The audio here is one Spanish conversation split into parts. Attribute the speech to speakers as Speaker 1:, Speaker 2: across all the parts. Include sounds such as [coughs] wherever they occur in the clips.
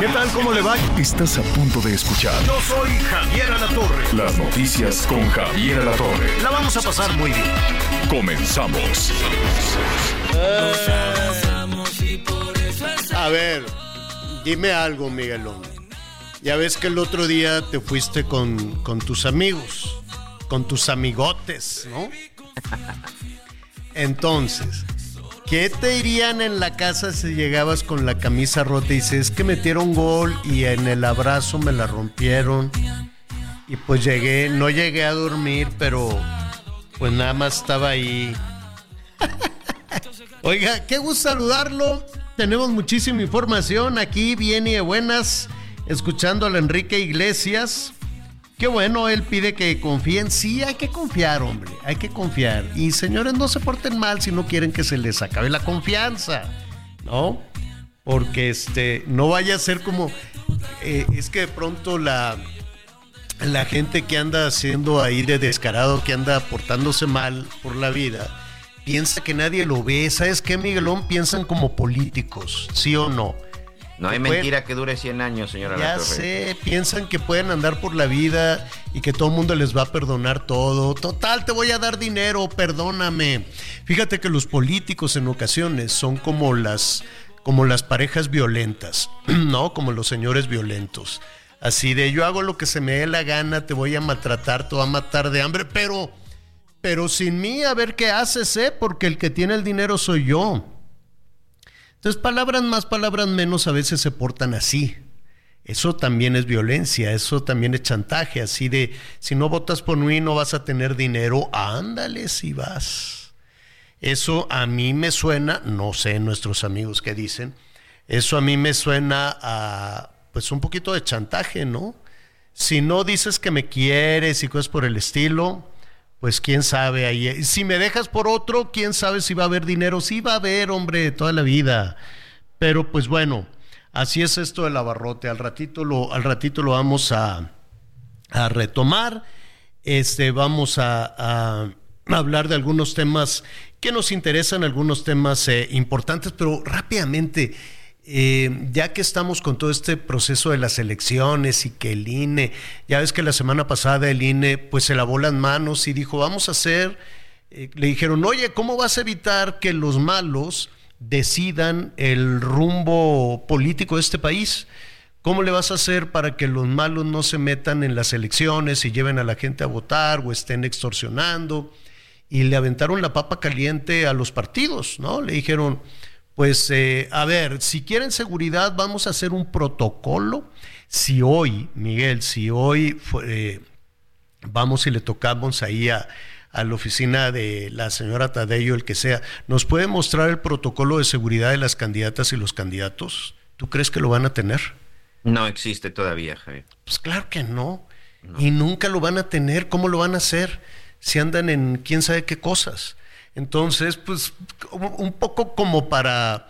Speaker 1: ¿Qué tal? ¿Cómo le va?
Speaker 2: Estás a punto de escuchar
Speaker 3: Yo soy Javier Alatorre.
Speaker 2: las noticias con Javier Alatorre.
Speaker 3: La vamos a pasar muy bien.
Speaker 2: Comenzamos.
Speaker 1: A ver, dime algo, Miguelón. Ya ves que el otro día te fuiste con, con tus amigos, con tus amigotes, ¿no? Entonces, ¿qué te dirían en la casa si llegabas con la camisa rota y dices, es que metieron gol y en el abrazo me la rompieron? Y pues llegué, no llegué a dormir, pero pues nada más estaba ahí. [laughs] Oiga, qué gusto saludarlo. Tenemos muchísima información aquí, bien y de buenas, escuchando a Enrique Iglesias. Qué bueno, él pide que confíen. Sí, hay que confiar, hombre, hay que confiar. Y señores, no se porten mal si no quieren que se les acabe la confianza, ¿no? Porque este, no vaya a ser como, eh, es que de pronto la, la gente que anda haciendo ahí de descarado, que anda portándose mal por la vida, piensa que nadie lo ve. ¿Sabes qué, Miguelón? Piensan como políticos, ¿sí o no?
Speaker 4: No hay
Speaker 1: Pueden-
Speaker 4: mentira que dure 100 años, señora
Speaker 1: Ya
Speaker 4: Latorre.
Speaker 1: sé, piensan que pueden andar por la vida y que todo el mundo les va a perdonar todo. Total, te voy a dar dinero, perdóname. Fíjate que los políticos en ocasiones son como las, como las parejas violentas, [clears throat] ¿no? Como los señores violentos. Así de yo hago lo que se me dé la gana, te voy a maltratar, te voy a matar de hambre, pero, pero sin mí a ver qué haces, ¿eh? Porque el que tiene el dinero soy yo. Entonces, palabras más, palabras menos a veces se portan así. Eso también es violencia, eso también es chantaje, así de, si no votas por mí no vas a tener dinero, ándale si vas. Eso a mí me suena, no sé nuestros amigos qué dicen, eso a mí me suena a, pues un poquito de chantaje, ¿no? Si no dices que me quieres y cosas por el estilo, pues quién sabe ahí. Si me dejas por otro, quién sabe si va a haber dinero. Sí va a haber, hombre, toda la vida. Pero pues bueno, así es esto del abarrote. Al ratito lo, al ratito lo vamos a, a retomar. Este, vamos a, a hablar de algunos temas que nos interesan, algunos temas eh, importantes, pero rápidamente. Eh, ya que estamos con todo este proceso de las elecciones y que el INE, ya ves que la semana pasada el INE pues se lavó las manos y dijo, vamos a hacer, eh, le dijeron, oye, ¿cómo vas a evitar que los malos decidan el rumbo político de este país? ¿Cómo le vas a hacer para que los malos no se metan en las elecciones y lleven a la gente a votar o estén extorsionando? Y le aventaron la papa caliente a los partidos, ¿no? Le dijeron, pues eh, a ver, si quieren seguridad, vamos a hacer un protocolo. Si hoy, Miguel, si hoy eh, vamos y le tocamos ahí a, a, la oficina de la señora Tadeyo, el que sea, ¿nos puede mostrar el protocolo de seguridad de las candidatas y los candidatos? ¿Tú crees que lo van a tener?
Speaker 4: No existe todavía, Javier.
Speaker 1: Pues claro que no. no. Y nunca lo van a tener. ¿Cómo lo van a hacer? Si andan en quién sabe qué cosas. Entonces, pues un poco como para.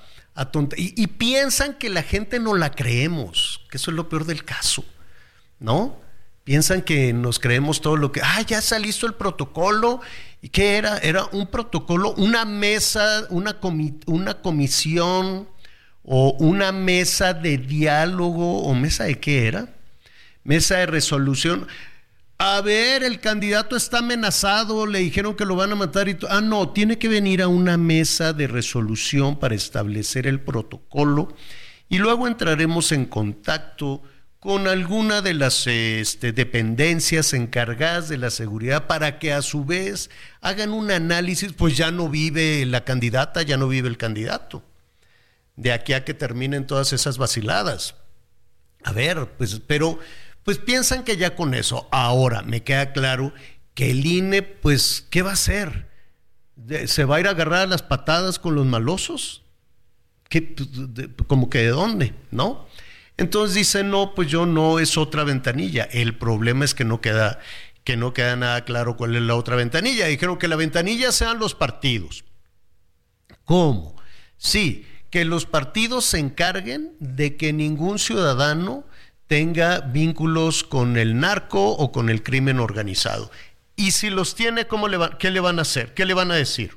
Speaker 1: Y, y, piensan que la gente no la creemos, que eso es lo peor del caso, ¿no? Piensan que nos creemos todo lo que, ah, ya está listo el protocolo. ¿Y qué era? Era un protocolo, una mesa, una, comi una comisión o una mesa de diálogo, o mesa de qué era? Mesa de resolución. A ver, el candidato está amenazado, le dijeron que lo van a matar y ah no, tiene que venir a una mesa de resolución para establecer el protocolo y luego entraremos en contacto con alguna de las este, dependencias encargadas de la seguridad para que a su vez hagan un análisis, pues ya no vive la candidata, ya no vive el candidato. De aquí a que terminen todas esas vaciladas. A ver, pues, pero pues piensan que ya con eso, ahora me queda claro que el INE, pues, ¿qué va a hacer? ¿Se va a ir a agarrar las patadas con los malosos? ¿Qué, pues, como que de dónde, ¿no? Entonces dice, no, pues yo no, es otra ventanilla. El problema es que no queda, que no queda nada claro cuál es la otra ventanilla. Dijeron que la ventanilla sean los partidos. ¿Cómo? Sí, que los partidos se encarguen de que ningún ciudadano tenga vínculos con el narco o con el crimen organizado. Y si los tiene, ¿cómo ¿qué le van a hacer? ¿Qué le van a decir?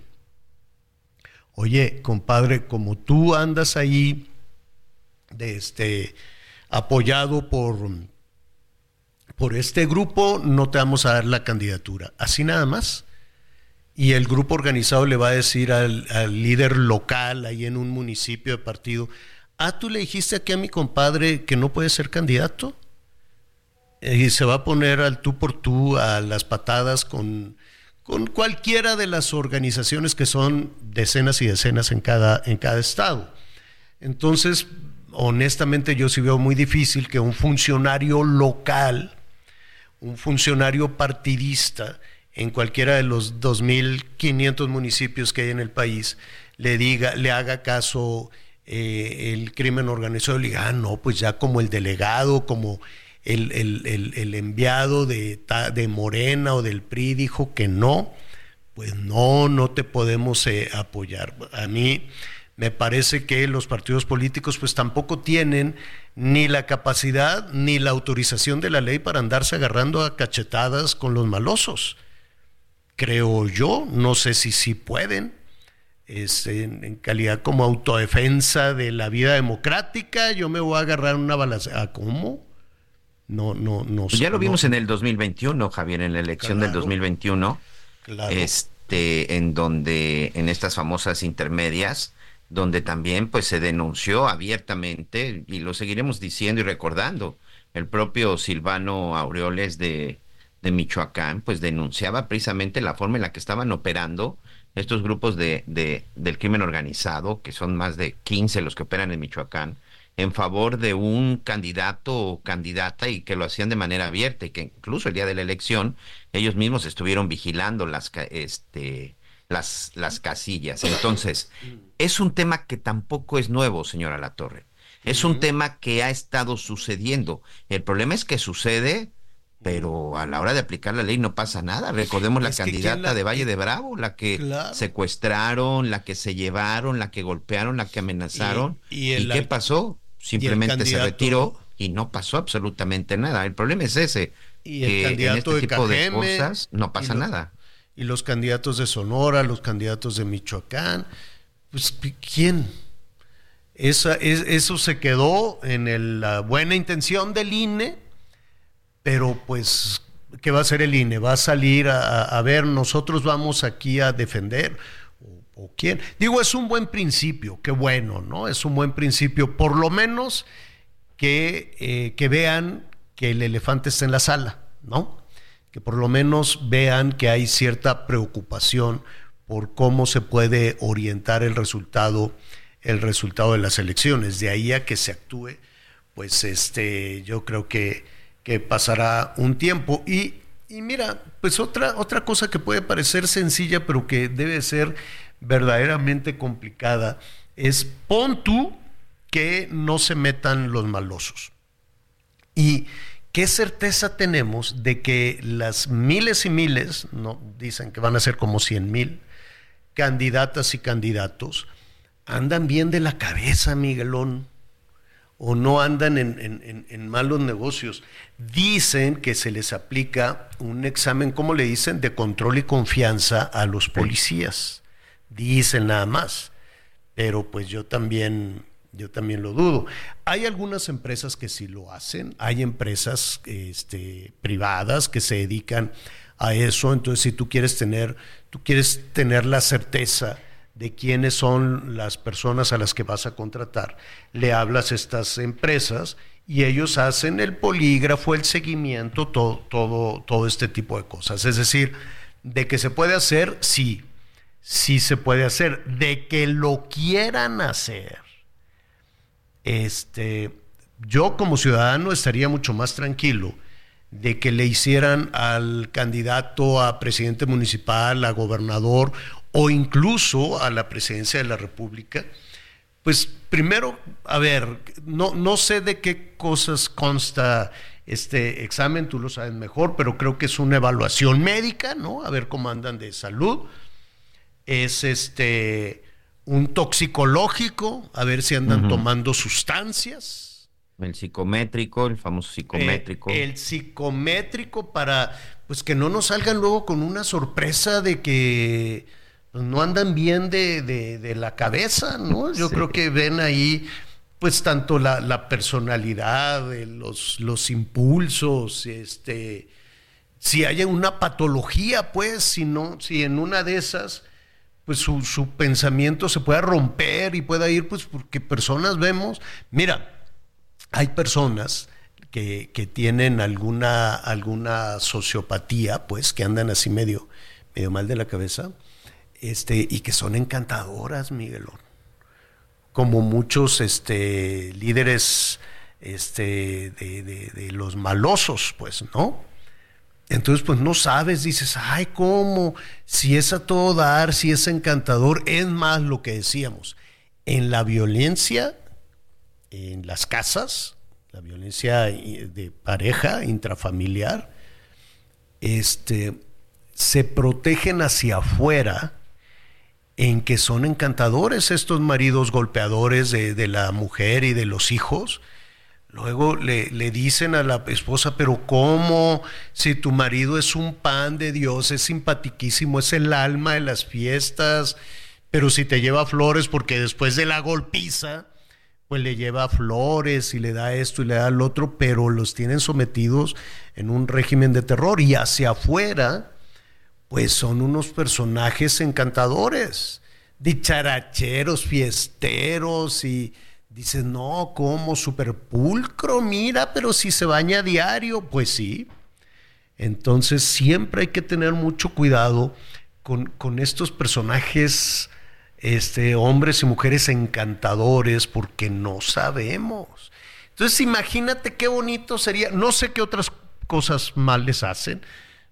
Speaker 1: Oye, compadre, como tú andas ahí de este, apoyado por, por este grupo, no te vamos a dar la candidatura. Así nada más. Y el grupo organizado le va a decir al líder local ahí en un municipio de partido, ah, tú le dijiste aquí a mi compadre que no puede ser candidato. Y se va a poner al tú por tú, a las patadas con, con cualquiera de las organizaciones que son decenas y decenas en cada, en cada estado. Entonces, honestamente yo sí veo muy difícil que un funcionario local, un funcionario partidista en cualquiera de los 2.500 municipios que hay en el país, le diga, le haga caso eh, el crimen organizado, le diga, ah, no, pues ya como el delegado, como el, enviado de, de Morena o del PRI dijo que no, pues no, no te podemos eh, apoyar. A mí me parece que los partidos políticos pues tampoco tienen ni la capacidad ni la autorización de la ley para andarse agarrando a cachetadas con los malosos. Creo yo, no sé si sí pueden, es en, en calidad como autodefensa de la vida democrática, yo me voy a agarrar una balacera. ¿Cómo? No, no, no.
Speaker 4: Pues ya lo
Speaker 1: no-
Speaker 4: vimos en el 2021, Javier, en la elección del
Speaker 1: Claro.
Speaker 4: 2021,
Speaker 1: Claro.
Speaker 4: este, en donde, en estas famosas intermedias, donde también pues se denunció abiertamente, y lo seguiremos diciendo y recordando, el propio Silvano Aureoles de, de Michoacán, pues denunciaba precisamente la forma en la que estaban operando estos grupos de, de, del crimen organizado, que son más de 15 los que operan en Michoacán, en favor de un candidato o candidata y que lo hacían de manera abierta y que incluso el día de la elección ellos mismos estuvieron vigilando las este las las casillas. Entonces, es un tema que tampoco es nuevo, señora Latorre. Es un tema que ha estado sucediendo. El problema es que sucede, pero a la hora de aplicar la ley no pasa nada. Recordemos la
Speaker 1: Es que ¿quién
Speaker 4: candidata
Speaker 1: la-
Speaker 4: de Valle de Bravo, la que
Speaker 1: Claro.
Speaker 4: secuestraron, la que se llevaron, la que golpearon, la que amenazaron.
Speaker 1: Y-
Speaker 4: ¿Y,
Speaker 1: y el
Speaker 4: qué pasó? Simplemente se retiró y no pasó absolutamente nada. El problema es ese.
Speaker 1: Y el
Speaker 4: que
Speaker 1: candidato
Speaker 4: en
Speaker 1: de
Speaker 4: este tipo de cosas no pasa
Speaker 1: y lo-
Speaker 4: nada.
Speaker 1: Y los candidatos de Sonora, los candidatos de Michoacán, pues ¿quién? Esa, es- eso se quedó en el- la buena intención del INE, pero pues, ¿qué va a hacer el INE? ¿Va a salir a, a- ver, nosotros vamos aquí a defender? ¿O, o quién? Digo, es un buen principio, qué bueno, ¿no? Es un buen principio, por lo menos que, eh, que vean que el elefante está en la sala, ¿no? Que por lo menos vean que hay cierta preocupación por cómo se puede orientar el resultado, el resultado de las elecciones. De ahí a que se actúe, pues este, yo creo que, que pasará un tiempo. Y, y mira, pues otra, otra cosa que puede parecer sencilla, pero que debe ser verdaderamente complicada, es pon tú que no se metan los malosos. Y qué certeza tenemos de que las miles y miles, no dicen que van a ser como 100 mil candidatas y candidatos, andan bien de la cabeza, Miguelón, o no andan en, en- en- malos negocios. Dicen que se les aplica un examen, ¿cómo le dicen?, de control y confianza a los policías. Dicen nada más pero pues yo también yo también lo dudo. Hay algunas empresas que sí lo hacen, hay empresas este, privadas que se dedican a eso, entonces si tú quieres tener tú quieres tener la certeza de quiénes son las personas a las que vas a contratar, le hablas a estas empresas y ellos hacen el polígrafo, el seguimiento, todo todo todo este tipo de cosas. Es decir, de que se puede hacer, sí, sí se puede hacer, de que lo quieran hacer. Este, yo como ciudadano estaría mucho más tranquilo de que le hicieran al candidato a presidente municipal, a gobernador o incluso a la presidencia de la República, pues primero, a ver, no, no sé de qué cosas consta este examen, tú lo sabes mejor, pero creo que es una evaluación médica, ¿no? A ver cómo andan de salud. Es este un toxicológico, a ver si andan tomando sustancias.
Speaker 4: El psicométrico, el famoso psicométrico.
Speaker 1: Eh, el psicométrico para pues que no nos salgan luego con una sorpresa de que pues, no andan bien de, la cabeza, ¿no? Yo creo que ven ahí pues tanto la, personalidad, los, los impulsos, este, si hay una patología, pues, si no, si en una de esas, pues su, su pensamiento se pueda romper y pueda ir, pues, porque personas vemos, mira, hay personas que, que, tienen alguna, alguna sociopatía, pues, que andan así medio, medio mal de la cabeza, este, y que son encantadoras, Miguelón como muchos este, líderes este, de, los malosos, pues, ¿no? Entonces, pues no sabes, dices, ay, ¿cómo? Si es a todo dar, si es encantador, es más lo que decíamos. En la violencia, en las casas, la violencia de pareja, intrafamiliar, este, se protegen hacia afuera en que son encantadores estos maridos golpeadores de, la mujer y de los hijos. Luego le, dicen a la esposa, pero ¿cómo? Si tu marido es un pan de Dios, es simpatiquísimo, es el alma de las fiestas, pero si te lleva flores porque después de la golpiza, pues le lleva flores y le da esto y le da lo otro, pero los tienen sometidos en un régimen de terror y hacia afuera pues son unos personajes encantadores, dicharacheros, fiesteros y dices, no, como super pulcro, mira, pero si se baña a diario, pues sí. Entonces siempre hay que tener mucho cuidado con, con estos personajes, este, hombres y mujeres encantadores, porque no sabemos. Entonces imagínate qué bonito sería, no sé qué otras cosas mal les hacen,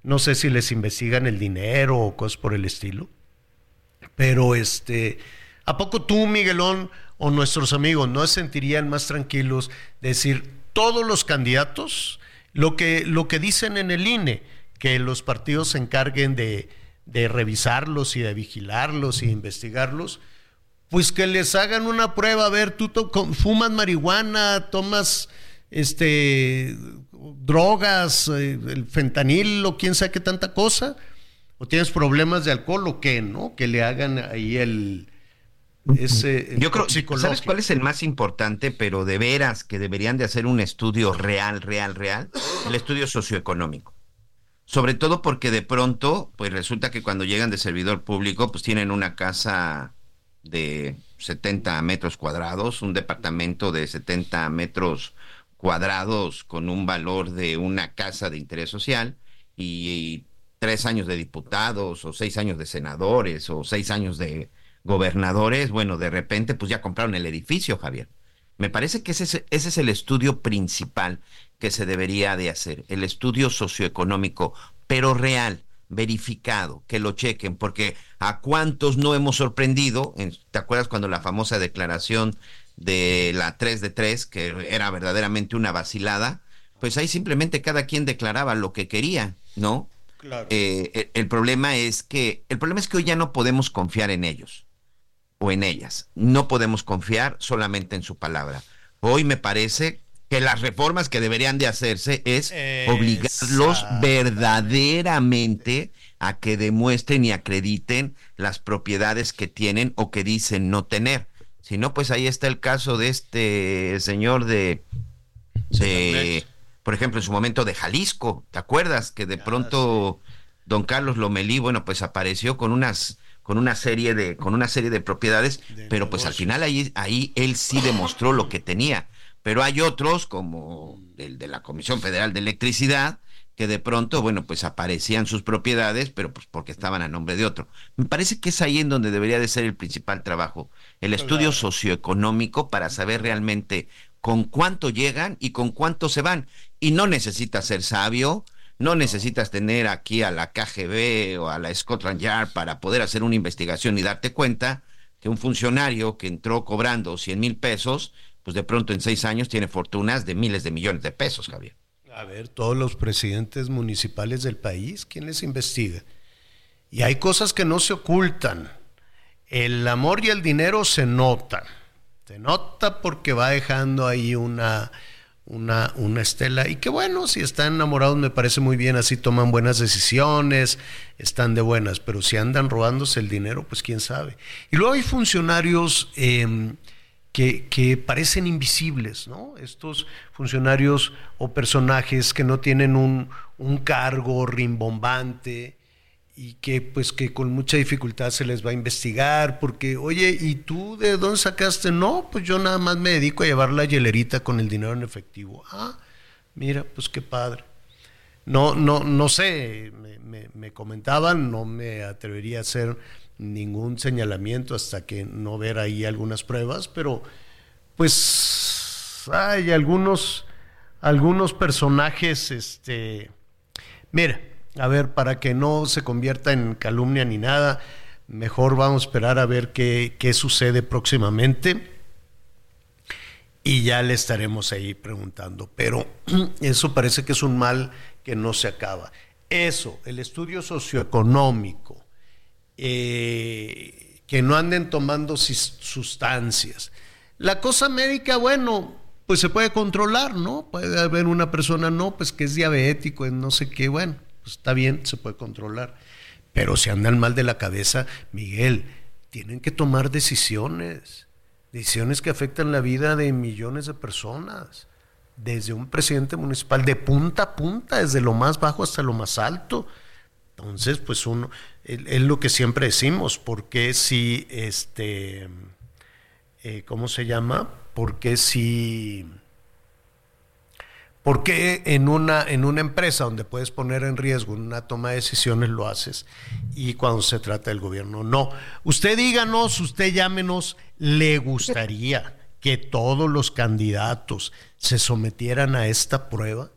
Speaker 1: no sé si les investigan el dinero o cosas por el estilo. Pero este, ¿a poco tú, Miguelón, o nuestros amigos no se sentirían más tranquilos de decir todos los candidatos lo que, lo que dicen en el INE, que los partidos se encarguen de, de revisarlos y de vigilarlos y de investigarlos? Pues que les hagan una prueba, a ver, tú fumas marihuana, tomas este drogas, eh, el fentanil o quién sabe qué tanta cosa, o tienes problemas de alcohol o qué, ¿no? Que le hagan ahí el... Ese,
Speaker 4: Yo creo, ¿sabes cuál es el más importante? Pero de veras que deberían de hacer un estudio real, real, real, el estudio socioeconómico. Sobre todo porque de pronto, pues resulta que cuando llegan de servidor público, pues tienen una casa de 70 metros cuadrados, un departamento de 70 metros cuadrados con un valor de una casa de interés social y, tres años de diputados o seis años de senadores o seis años de gobernadores, bueno, de repente pues ya compraron el edificio, Javier. Me parece que ese es, ese es el estudio principal que se debería de hacer, el estudio socioeconómico, pero real, verificado, que lo chequen, porque a cuántos no hemos sorprendido, ¿te acuerdas cuando la famosa declaración de la 3 de 3, que era verdaderamente una vacilada, pues ahí simplemente cada quien declaraba lo que quería, ¿no? Claro. Eh, el, problema es que el problema es que hoy ya no podemos confiar en ellos o en ellas. No podemos confiar solamente en su palabra. Hoy me parece que las reformas que deberían de hacerse es obligarlos verdaderamente a que demuestren y acrediten las propiedades que tienen o que dicen no tener. Si no, pues ahí está el caso de este señor de, por ejemplo, en su momento de Jalisco, ¿te acuerdas? Que de pronto don Carlos Lomelí, bueno, pues apareció con unas con una serie de con una serie de propiedades, pero pues al final ahí ahí él sí demostró lo que tenía. Pero hay otros como el de la Comisión Federal de Electricidad que de pronto, bueno, pues aparecían sus propiedades, pero pues porque estaban a nombre de otro. Me parece que es ahí en donde debería de ser el principal trabajo, el estudio socioeconómico para saber realmente con cuánto llegan y con cuánto se van. Y no necesitas ser sabio, No necesitas tener aquí a la KGB o a la Scotland Yard para poder hacer una investigación y darte cuenta que un funcionario que entró cobrando 100 mil pesos, pues de pronto en seis años tiene fortunas de miles de millones de pesos, Javier.
Speaker 1: A ver, todos los presidentes municipales del país, ¿quién les investiga? Y hay cosas que no se ocultan. El amor y el dinero se notan. Se nota porque va dejando ahí una, una, una estela. Y que bueno, si están enamorados me parece muy bien, así toman buenas decisiones, están de buenas, pero si andan robándose el dinero, pues quién sabe. Y luego hay funcionarios em, que, que, parecen invisibles, ¿no? Estos funcionarios o personajes que no tienen un, un cargo rimbombante y que pues que con mucha dificultad se les va a investigar porque oye y tú de dónde sacaste no pues yo nada más me dedico a llevar la hielerita con el dinero en efectivo. Ah mira pues qué padre. No no no sé me, me, comentaban no me atrevería a hacer ningún señalamiento hasta que no ver ahí algunas pruebas pero pues hay algunos algunos personajes este mira a ver, para que no se convierta en calumnia ni nada, mejor vamos a esperar a ver qué, qué sucede próximamente y ya le estaremos ahí preguntando. Pero [clears throat] eso parece que es un mal que no se acaba. Eso, el estudio socioeconómico, eh, que no anden tomando sustancias. La cosa médica, bueno, pues se puede controlar, ¿no? Puede haber una persona, no, pues que es diabético, no sé qué, bueno, pues está bien, se puede controlar. Pero si andan mal de la cabeza, Miguel, tienen que tomar decisiones, decisiones que afectan la vida de millones de personas, desde un presidente municipal, de punta a punta, desde lo más bajo hasta lo más alto. Entonces, pues uno, es, lo que siempre decimos, porque si, este, eh, ¿cómo se llama? Porque si ¿Por qué en una, en una empresa donde puedes poner en riesgo una toma de decisiones lo haces y cuando se trata del gobierno no? Usted díganos, usted llámenos, ¿le gustaría que todos los candidatos se sometieran a esta prueba?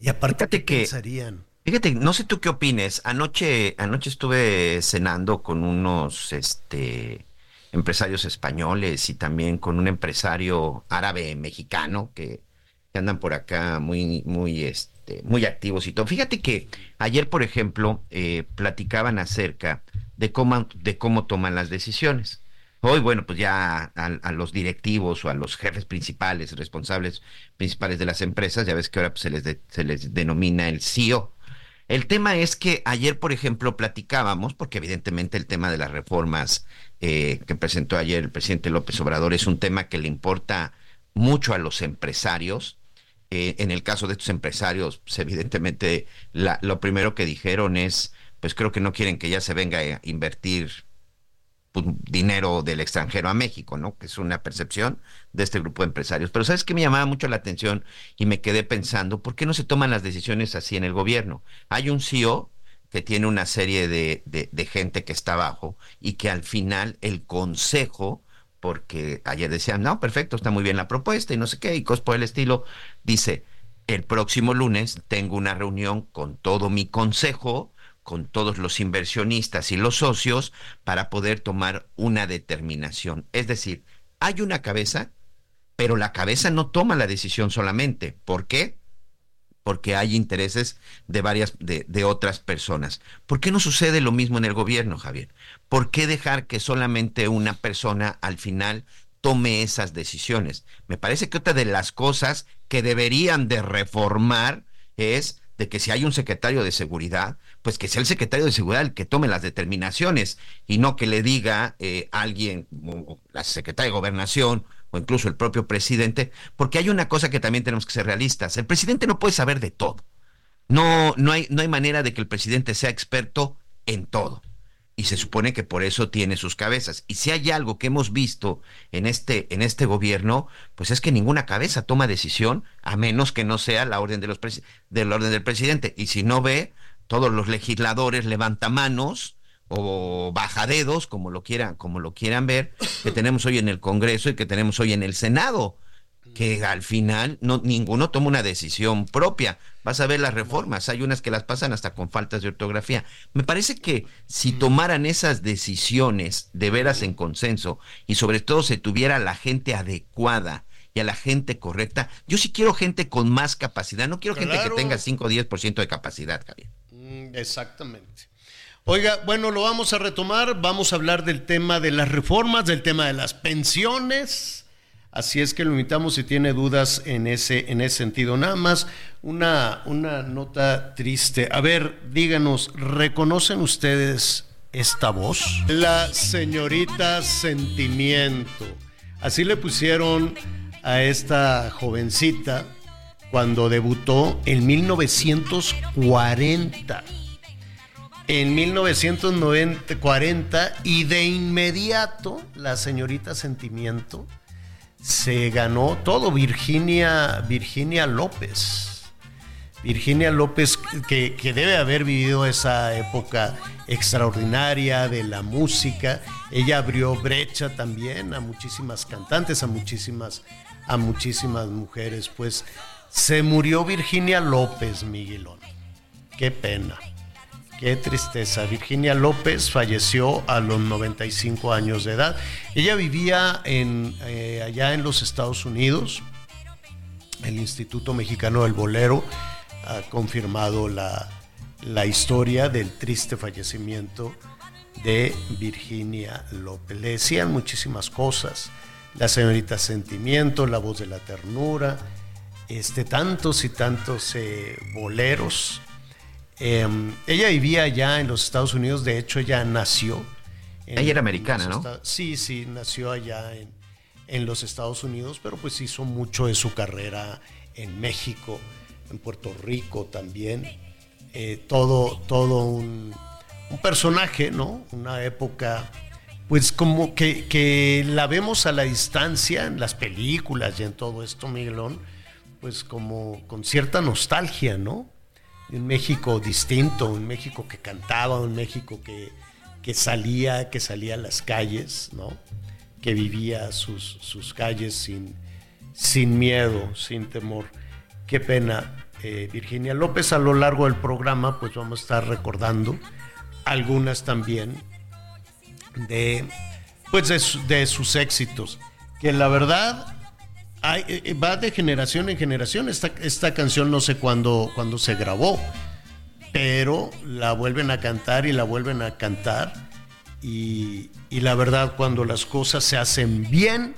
Speaker 1: Y aparte, ¿qué que, pensarían?
Speaker 4: Fíjate, no sé tú qué opines. Anoche, anoche estuve cenando con unos este, empresarios españoles y también con un empresario árabe mexicano que andan por acá muy, muy, este, muy activos y todo. Fíjate que ayer, por ejemplo, eh, platicaban acerca de cómo, de cómo toman las decisiones. Hoy, bueno, pues ya a, los directivos o a los jefes principales, responsables principales de las empresas, ya ves que ahora pues, se, les se les denomina el CEO. El tema es que ayer, por ejemplo, platicábamos, porque evidentemente el tema de las reformas eh, que presentó ayer el presidente López Obrador es un tema que le importa mucho a los empresarios, eh, en el caso de estos empresarios, pues, evidentemente lo primero que dijeron es, pues creo que no quieren que ya se venga a invertir pues, dinero del extranjero a México, ¿no? Que es una percepción de este grupo de empresarios. Pero sabes que me llamaba mucho la atención y me quedé pensando, ¿por qué no se toman las decisiones así en el gobierno? Hay un CEO que tiene una serie de, de gente que está abajo y que al final el consejo porque ayer decían, no, perfecto, está muy bien la propuesta y no sé qué, y cosas por el estilo. Dice, el próximo lunes tengo una reunión con todo mi consejo, con todos los inversionistas y los socios, para poder tomar una determinación. Es decir, hay una cabeza, pero la cabeza no toma la decisión solamente. ¿Por qué? porque hay intereses de varias, de, de, otras personas. ¿Por qué no sucede lo mismo en el gobierno, Javier? ¿Por qué dejar que solamente una persona al final tome esas decisiones? Me parece que otra de las cosas que deberían de reformar es de que si hay un secretario de seguridad, pues que sea el secretario de seguridad el que tome las determinaciones y no que le diga eh, alguien, la secretaria de gobernación o incluso el propio presidente, porque hay una cosa que también tenemos que ser realistas. El presidente no puede saber de todo. No, no, hay, no hay manera de que el presidente sea experto en todo. Y se supone que por eso tiene sus cabezas. Y si hay algo que hemos visto en este, en este gobierno, pues es que ninguna cabeza toma decisión a menos que no sea la orden, de los del orden del presidente. Y si no ve, todos los legisladores levantan manos o bajadedos, como lo quieran, como lo quieran ver, que [coughs] tenemos hoy en el Congreso y que tenemos hoy en el Senado. que al final no ninguno toma una decisión propia. Vas a ver las reformas, hay unas que las pasan hasta con faltas de ortografía. Me parece que si tomaran esas decisiones de veras en consenso y sobre todo se tuviera la gente adecuada y a la gente correcta, yo sí quiero gente con más capacidad, no quiero gente que tenga 5 o 10% de capacidad, Javier.
Speaker 1: Mm, exactamente. Oiga, bueno, lo vamos a retomar, vamos a hablar del tema de las reformas, del tema de las pensiones Así es que lo invitamos si tiene dudas en ese, en ese sentido. Nada más una, una nota triste. A ver, díganos, ¿reconocen ustedes esta voz? La señorita Sentimiento. Así le pusieron a esta jovencita cuando debutó en 1940. En 1940 y de inmediato la señorita Sentimiento se ganó todo Virginia, Virginia López. Virginia López, que, debe haber vivido esa época extraordinaria de la música. Ella abrió brecha también a muchísimas cantantes, a muchísimas, a muchísimas mujeres. Pues se murió Virginia López, Miguelón. Qué pena. Qué tristeza. Virginia López falleció a los 95 años de edad. Ella vivía eh, allá en los Estados Unidos. El Instituto Mexicano del Bolero ha confirmado la, la historia del triste fallecimiento de Virginia López. Le decían muchísimas cosas. La señorita Sentimiento, la voz de la ternura, este, tantos y tantos eh, boleros Em, ella vivía allá en los Estados Unidos, de hecho ella nació.
Speaker 4: ella era americana, ¿no?
Speaker 1: Sí, sí, nació allá en, los Estados Unidos, pero pues hizo mucho de su carrera en México, en Puerto Rico también. Eh, todo todo un, personaje, ¿no? Una época, pues como que, que, la vemos a la distancia en las películas y en todo esto, Miguelón, pues como con cierta nostalgia, ¿no? un México distinto, un México que cantaba, un México que, salía, que salía a las calles, ¿no? que vivía sus, sus calles sin, sin miedo, sin temor. Qué pena. Eh, Virginia López a lo largo del programa, pues vamos a estar recordando algunas también de, pues de sus éxitos, que la verdad eh, eh, va de generación en generación. Esta, esta canción no sé cuándo, se grabó, pero la vuelven a cantar y la vuelven a cantar. Y, y la verdad, cuando las cosas se hacen bien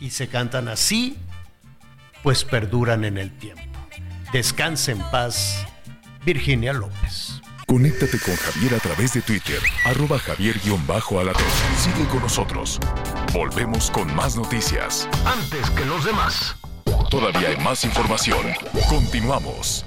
Speaker 1: y se cantan así, pues perduran en el tiempo. Descanse en paz, Virginia López.
Speaker 2: Conéctate con Javier a través de Twitter, arroba javier-alatón. Sigue con nosotros. Volvemos con más noticias.
Speaker 3: Antes que los demás.
Speaker 2: Todavía hay más información. Continuamos.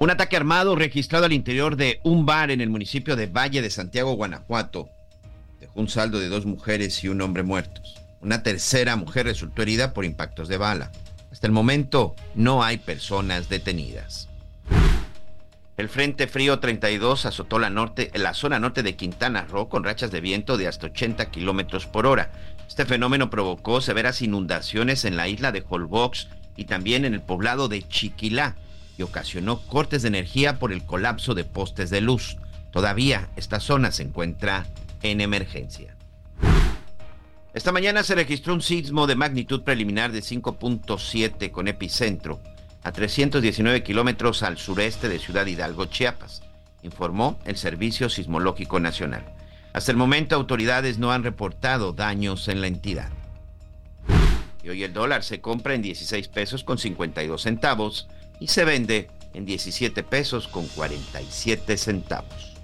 Speaker 4: Un ataque armado registrado al interior de un bar en el municipio de Valle de Santiago, Guanajuato, dejó un saldo de dos mujeres y un hombre muertos. Una tercera mujer resultó herida por impactos de bala. Hasta el momento no hay personas detenidas. El Frente Frío 32 azotó la, norte, la zona norte de Quintana Roo con rachas de viento de hasta 80 kilómetros por hora. Este fenómeno provocó severas inundaciones en la isla de Holbox y también en el poblado de Chiquilá y ocasionó cortes de energía por el colapso de postes de luz. Todavía esta zona se encuentra en emergencia. Esta mañana se registró un sismo de magnitud preliminar de 5.7 con epicentro a 319 kilómetros al sureste de Ciudad Hidalgo, Chiapas, informó el Servicio Sismológico Nacional. Hasta el momento autoridades no han reportado daños en la entidad. Y hoy el dólar se compra en 16 pesos con 52 centavos y se vende en 17 pesos con 47 centavos.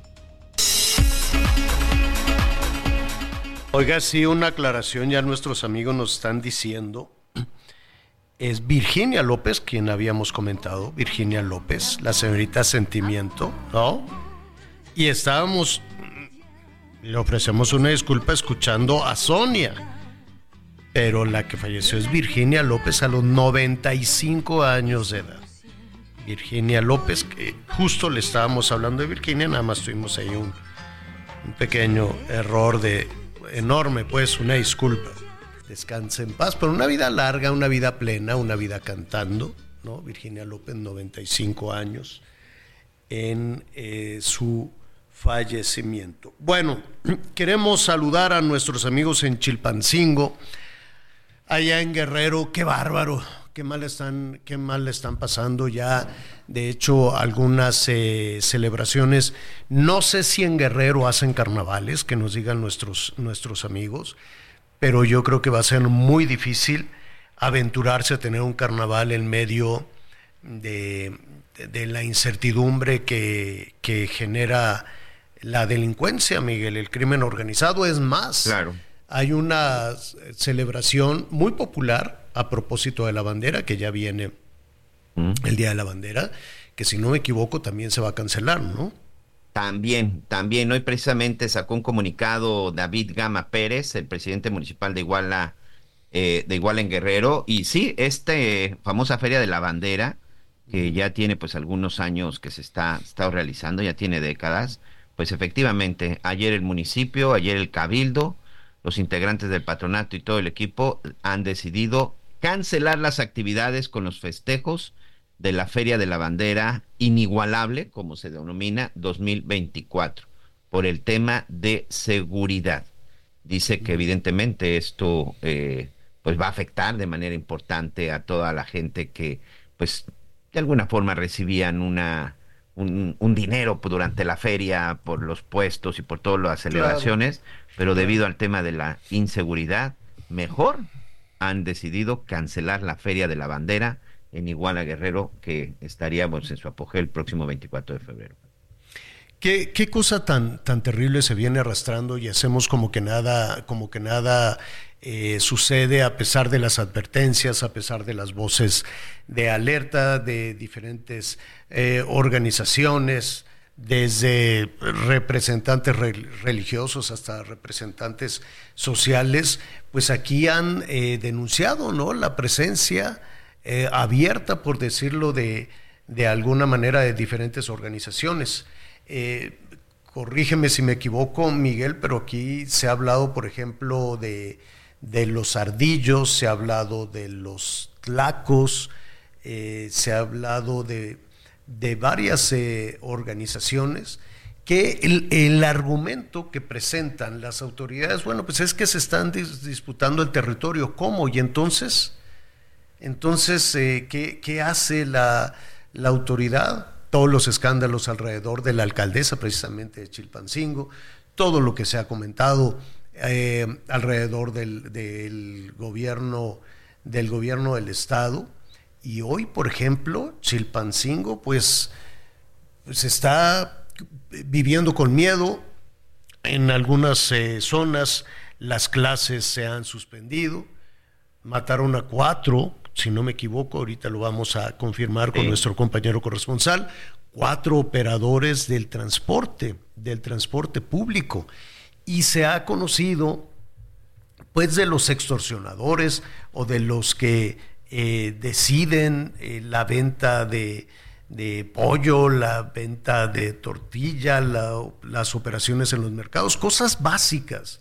Speaker 1: Oiga, sí, una aclaración, ya nuestros amigos nos están diciendo [clears throat] es Virginia López, quien habíamos comentado, Virginia López, la señorita Sentimiento, ¿no? Y estábamos, le ofrecemos una disculpa escuchando a Sonia, pero la que falleció es Virginia López a los 95 años de edad. Virginia López, que justo le estábamos hablando de Virginia, nada más tuvimos ahí un, un pequeño error de enorme, pues una disculpa descanse en paz, pero una vida larga, una vida plena, una vida cantando, ¿no? Virginia López, 95 años, en eh, su fallecimiento. Bueno, [clears throat] queremos saludar a nuestros amigos en Chilpancingo, allá en Guerrero, qué bárbaro, qué mal están, qué mal le están pasando ya. De hecho, algunas eh, celebraciones, no sé si en Guerrero hacen carnavales, que nos digan nuestros, nuestros amigos pero yo creo que va a ser muy difícil aventurarse a tener un carnaval en medio de, la incertidumbre que, genera la delincuencia, Miguel, el crimen organizado. Es más,
Speaker 4: claro.
Speaker 1: hay una celebración muy popular a propósito de la bandera, que ya viene mm. el Día de la Bandera, que si no me equivoco también se va a cancelar, ¿no?
Speaker 4: También, también, hoy precisamente sacó un comunicado David Gama Pérez, el presidente municipal de Iguala, eh, de Iguala en Guerrero, y sí, esta famosa Feria de la Bandera, que ya tiene pues algunos años que se está, está realizando, ya tiene décadas, pues efectivamente, ayer el municipio, ayer el cabildo, los integrantes del patronato y todo el equipo han decidido cancelar las actividades con los festejos de la Feria de la Bandera inigualable, como se denomina, 2024, por el tema de seguridad. Dice que evidentemente esto eh, pues va a afectar de manera importante a toda la gente que pues de alguna forma recibían una un, dinero durante la feria por los puestos y por todas las celebraciones, pero debido al tema de la inseguridad, mejor han decidido cancelar la Feria de la Bandera en Iguala Guerrero, que estaríamos en su apogeo el próximo 24 de febrero.
Speaker 1: ¿Qué, qué cosa tan, tan terrible se viene arrastrando y hacemos como que nada, como que nada eh, sucede a pesar de las advertencias, a pesar de las voces de alerta de diferentes eh, organizaciones, desde representantes religiosos hasta representantes sociales, pues aquí han eh, denunciado ¿no? la presencia eh, abierta, por decirlo de, alguna manera, de diferentes organizaciones. Eh, corrígeme si me equivoco, Miguel, pero aquí se ha hablado, por ejemplo, de, los ardillos, se ha hablado de los tlacos, se ha hablado de, varias organizaciones que el, argumento que presentan las autoridades, bueno, pues es que se están disputando el territorio, ¿cómo? Y entonces, entonces, eh, ¿qué, hace la, autoridad? Todos los escándalos alrededor de la alcaldesa precisamente de Chilpancingo, todo lo que se ha comentado eh, alrededor del, gobierno del gobierno del estado y hoy por ejemplo Chilpancingo pues se pues está viviendo con miedo. En algunas eh, zonas las clases se han suspendido. Mataron a cuatro si no me equivoco, ahorita lo vamos a confirmar con nuestro compañero corresponsal, cuatro operadores del transporte, del transporte público. Y se ha conocido, pues, de los extorsionadores o de los que eh, deciden eh, la venta de, pollo, la venta de tortilla, las operaciones en los mercados, cosas básicas,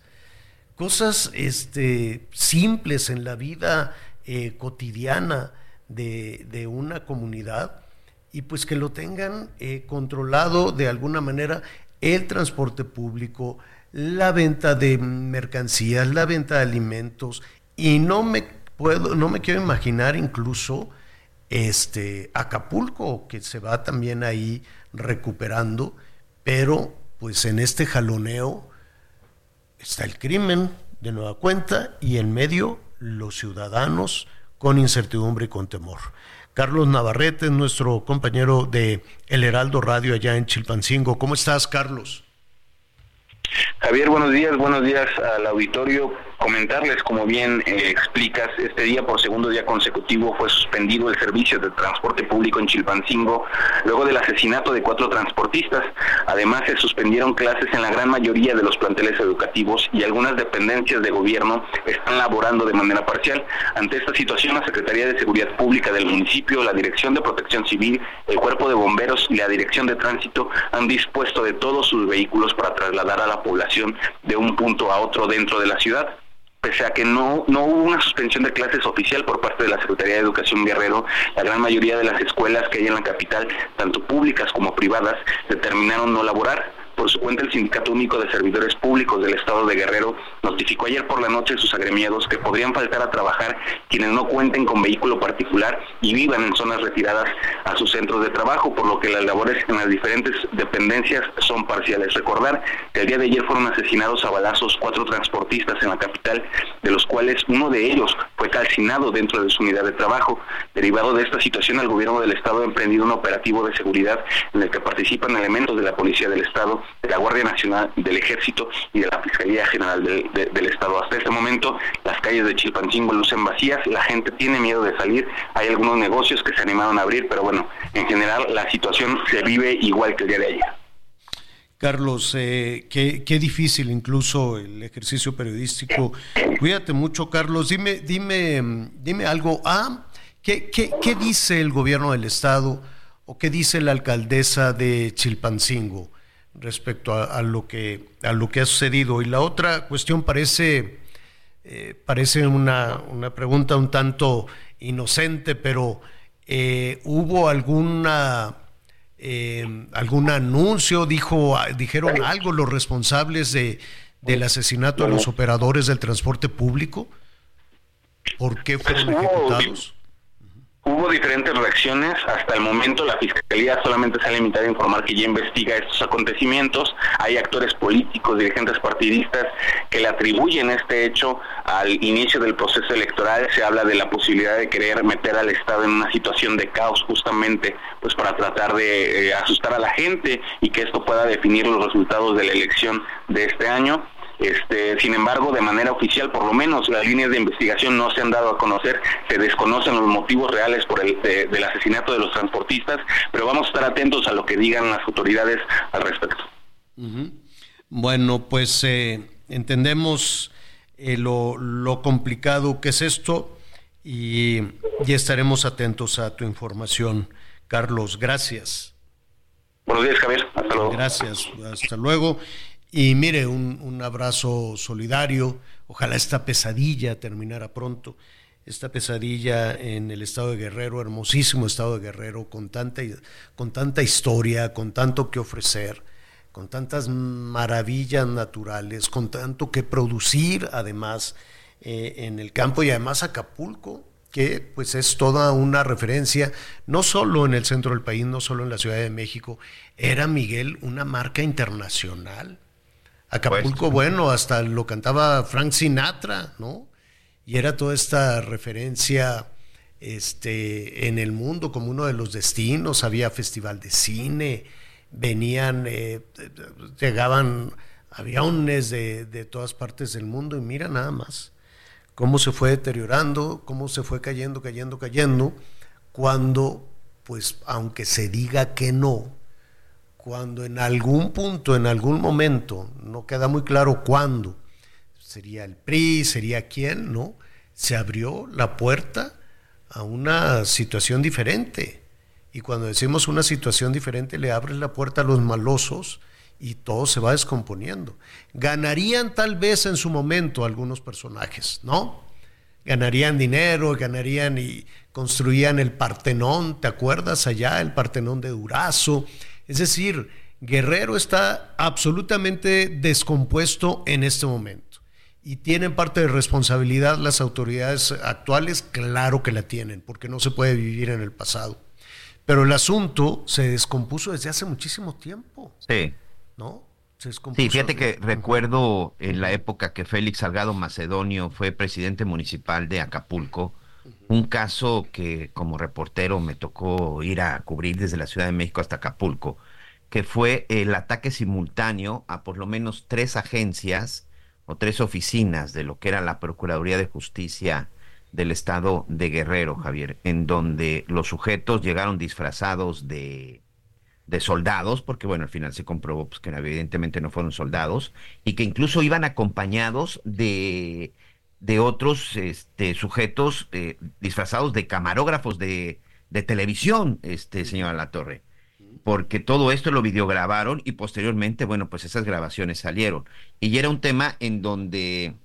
Speaker 1: cosas este, simples en la vida eh, cotidiana de, una comunidad y pues que lo tengan eh, controlado de alguna manera el transporte público, la venta de mercancías, la venta de alimentos y no me puedo, no me quiero imaginar incluso este Acapulco que se va también ahí recuperando, pero pues en este jaloneo está el crimen de nueva cuenta y en medio los ciudadanos con incertidumbre y con temor. Carlos Navarrete es nuestro compañero de El Heraldo Radio allá en Chilpancingo. ¿Cómo estás, Carlos?
Speaker 5: Javier, buenos días, buenos días al auditorio. Comentarles, como bien eh, explicas, este día por segundo día consecutivo fue suspendido el servicio de transporte público en Chilpancingo luego del asesinato de cuatro transportistas. Además, se suspendieron clases en la gran mayoría de los planteles educativos y algunas dependencias de gobierno están laborando de manera parcial. Ante esta situación, la Secretaría de Seguridad Pública del municipio, la Dirección de Protección Civil, el Cuerpo de Bomberos y la Dirección de Tránsito han dispuesto de todos sus vehículos para trasladar a la población de un punto a otro dentro de la ciudad pese a que no, no hubo una suspensión de clases oficial por parte de la Secretaría de Educación Guerrero, la gran mayoría de las escuelas que hay en la capital, tanto públicas como privadas, determinaron no laborar por su cuenta, el Sindicato Único de Servidores Públicos del Estado de Guerrero notificó ayer por la noche a sus agremiados que podrían faltar a trabajar quienes no cuenten con vehículo particular y vivan en zonas retiradas a sus centros de trabajo, por lo que las labores en las diferentes dependencias son parciales. Recordar que el día de ayer fueron asesinados a balazos cuatro transportistas en la capital, de los cuales uno de ellos fue calcinado dentro de su unidad de trabajo. Derivado de esta situación, el gobierno del Estado ha emprendido un operativo de seguridad en el que participan elementos de la Policía del Estado, de la Guardia Nacional, del Ejército y de la Fiscalía General del, Estado. Hasta este momento las calles de Chilpancingo lucen vacías, la gente tiene miedo de salir, hay algunos negocios que se animaron a abrir, pero bueno, en general la situación se vive igual que el día de ayer.
Speaker 1: Carlos, eh, qué, qué, difícil incluso el ejercicio periodístico. Cuídate mucho, Carlos. Dime, dime, dime algo. Ah, ¿qué, qué, qué dice el gobierno del estado o qué dice la alcaldesa de Chilpancingo? Respecto a, lo que, a lo que ha sucedido. Y la otra cuestión parece, eh, parece una, una, pregunta un tanto inocente, pero eh, ¿hubo alguna... Eh, algún anuncio, dijo, dijeron algo los responsables de, del asesinato a los operadores del transporte público? ¿Por qué fueron ejecutados?
Speaker 5: Hubo diferentes reacciones. Hasta el momento la Fiscalía solamente se ha limitado a informar que ya investiga estos acontecimientos. Hay actores políticos, dirigentes partidistas que le atribuyen este hecho al inicio del proceso electoral. Se habla de la posibilidad de querer meter al Estado en una situación de caos justamente pues para tratar de eh, asustar a la gente y que esto pueda definir los resultados de la elección de este año. Este, sin embargo, de manera oficial, por lo menos las líneas de investigación no se han dado a conocer, se desconocen los motivos reales por el del asesinato de los transportistas, pero vamos a estar atentos a lo que digan las autoridades al respecto.
Speaker 1: Bueno, pues eh, entendemos eh, lo, lo, complicado que es esto y, y estaremos atentos a tu información. Carlos, gracias.
Speaker 5: Buenos días, Javier. Hasta luego.
Speaker 1: Gracias. Hasta luego. Y mire, un, abrazo solidario. Ojalá esta pesadilla terminara pronto. Esta pesadilla en el estado de Guerrero, hermosísimo estado de Guerrero, con tanta, con tanta historia, con tanto que ofrecer, con tantas maravillas naturales, con tanto que producir además eh, en el campo y además Acapulco, que pues es toda una referencia, no solo en el centro del país, no solo en la Ciudad de México, era Miguel una marca internacional Acapulco, bueno, hasta lo cantaba Frank Sinatra, ¿no? Y era toda esta referencia este, en el mundo como uno de los destinos, había festival de cine, venían, eh, llegaban aviones de, de todas partes del mundo y mira nada más cómo se fue deteriorando, cómo se fue cayendo, cayendo, cayendo, cuando, pues, aunque se diga que no, cuando en algún punto, en algún momento, no queda muy claro cuándo, sería el PRI, sería quién, ¿no? Se abrió la puerta a una situación diferente. Y cuando decimos una situación diferente, le abres la puerta a los malosos y todo se va descomponiendo. Ganarían tal vez en su momento algunos personajes, ¿no? Ganarían dinero, ganarían y construían el Partenón, ¿te acuerdas allá? El Partenón de Durazo es decir, Guerrero está absolutamente descompuesto en este momento. ¿Y tienen parte de responsabilidad las autoridades actuales? Claro que la tienen, porque no se puede vivir en el pasado. Pero el asunto se descompuso desde hace muchísimo tiempo.
Speaker 4: Sí.
Speaker 1: ¿No?
Speaker 4: Se sí, fíjate que recuerdo en la época que Félix Salgado Macedonio fue presidente municipal de Acapulco, un caso que como reportero me tocó ir a cubrir desde la Ciudad de México hasta Acapulco, que fue el ataque simultáneo a por lo menos tres agencias o tres oficinas de lo que era la Procuraduría de Justicia del Estado de Guerrero, Javier, en donde los sujetos llegaron disfrazados de, de soldados, porque bueno, al final se comprobó pues, que evidentemente no fueron soldados, y que incluso iban acompañados de, de otros este, sujetos eh, disfrazados de camarógrafos de, de televisión, este señor La Torre. Porque todo esto lo videograbaron y posteriormente, bueno, pues esas grabaciones salieron. Y era un tema en donde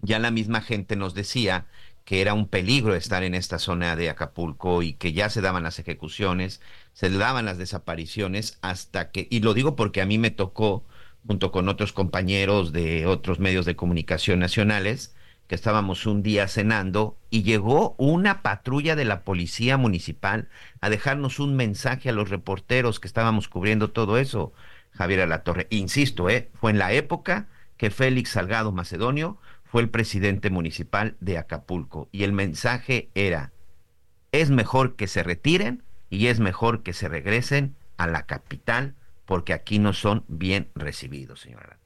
Speaker 4: ya la misma gente nos decía que era un peligro estar en esta zona de Acapulco y que ya se daban las ejecuciones, se daban las desapariciones hasta que, y lo digo porque a mí me tocó, junto con otros compañeros de otros medios de comunicación nacionales, que estábamos un día cenando y llegó una patrulla de la policía municipal a dejarnos un mensaje a los reporteros que estábamos cubriendo todo eso, Javier Torre. Insisto, ¿eh? fue en la época que Félix Salgado Macedonio fue el presidente municipal de Acapulco y el mensaje era, es mejor que se retiren y es mejor que se regresen a la capital porque aquí no son bien recibidos, señora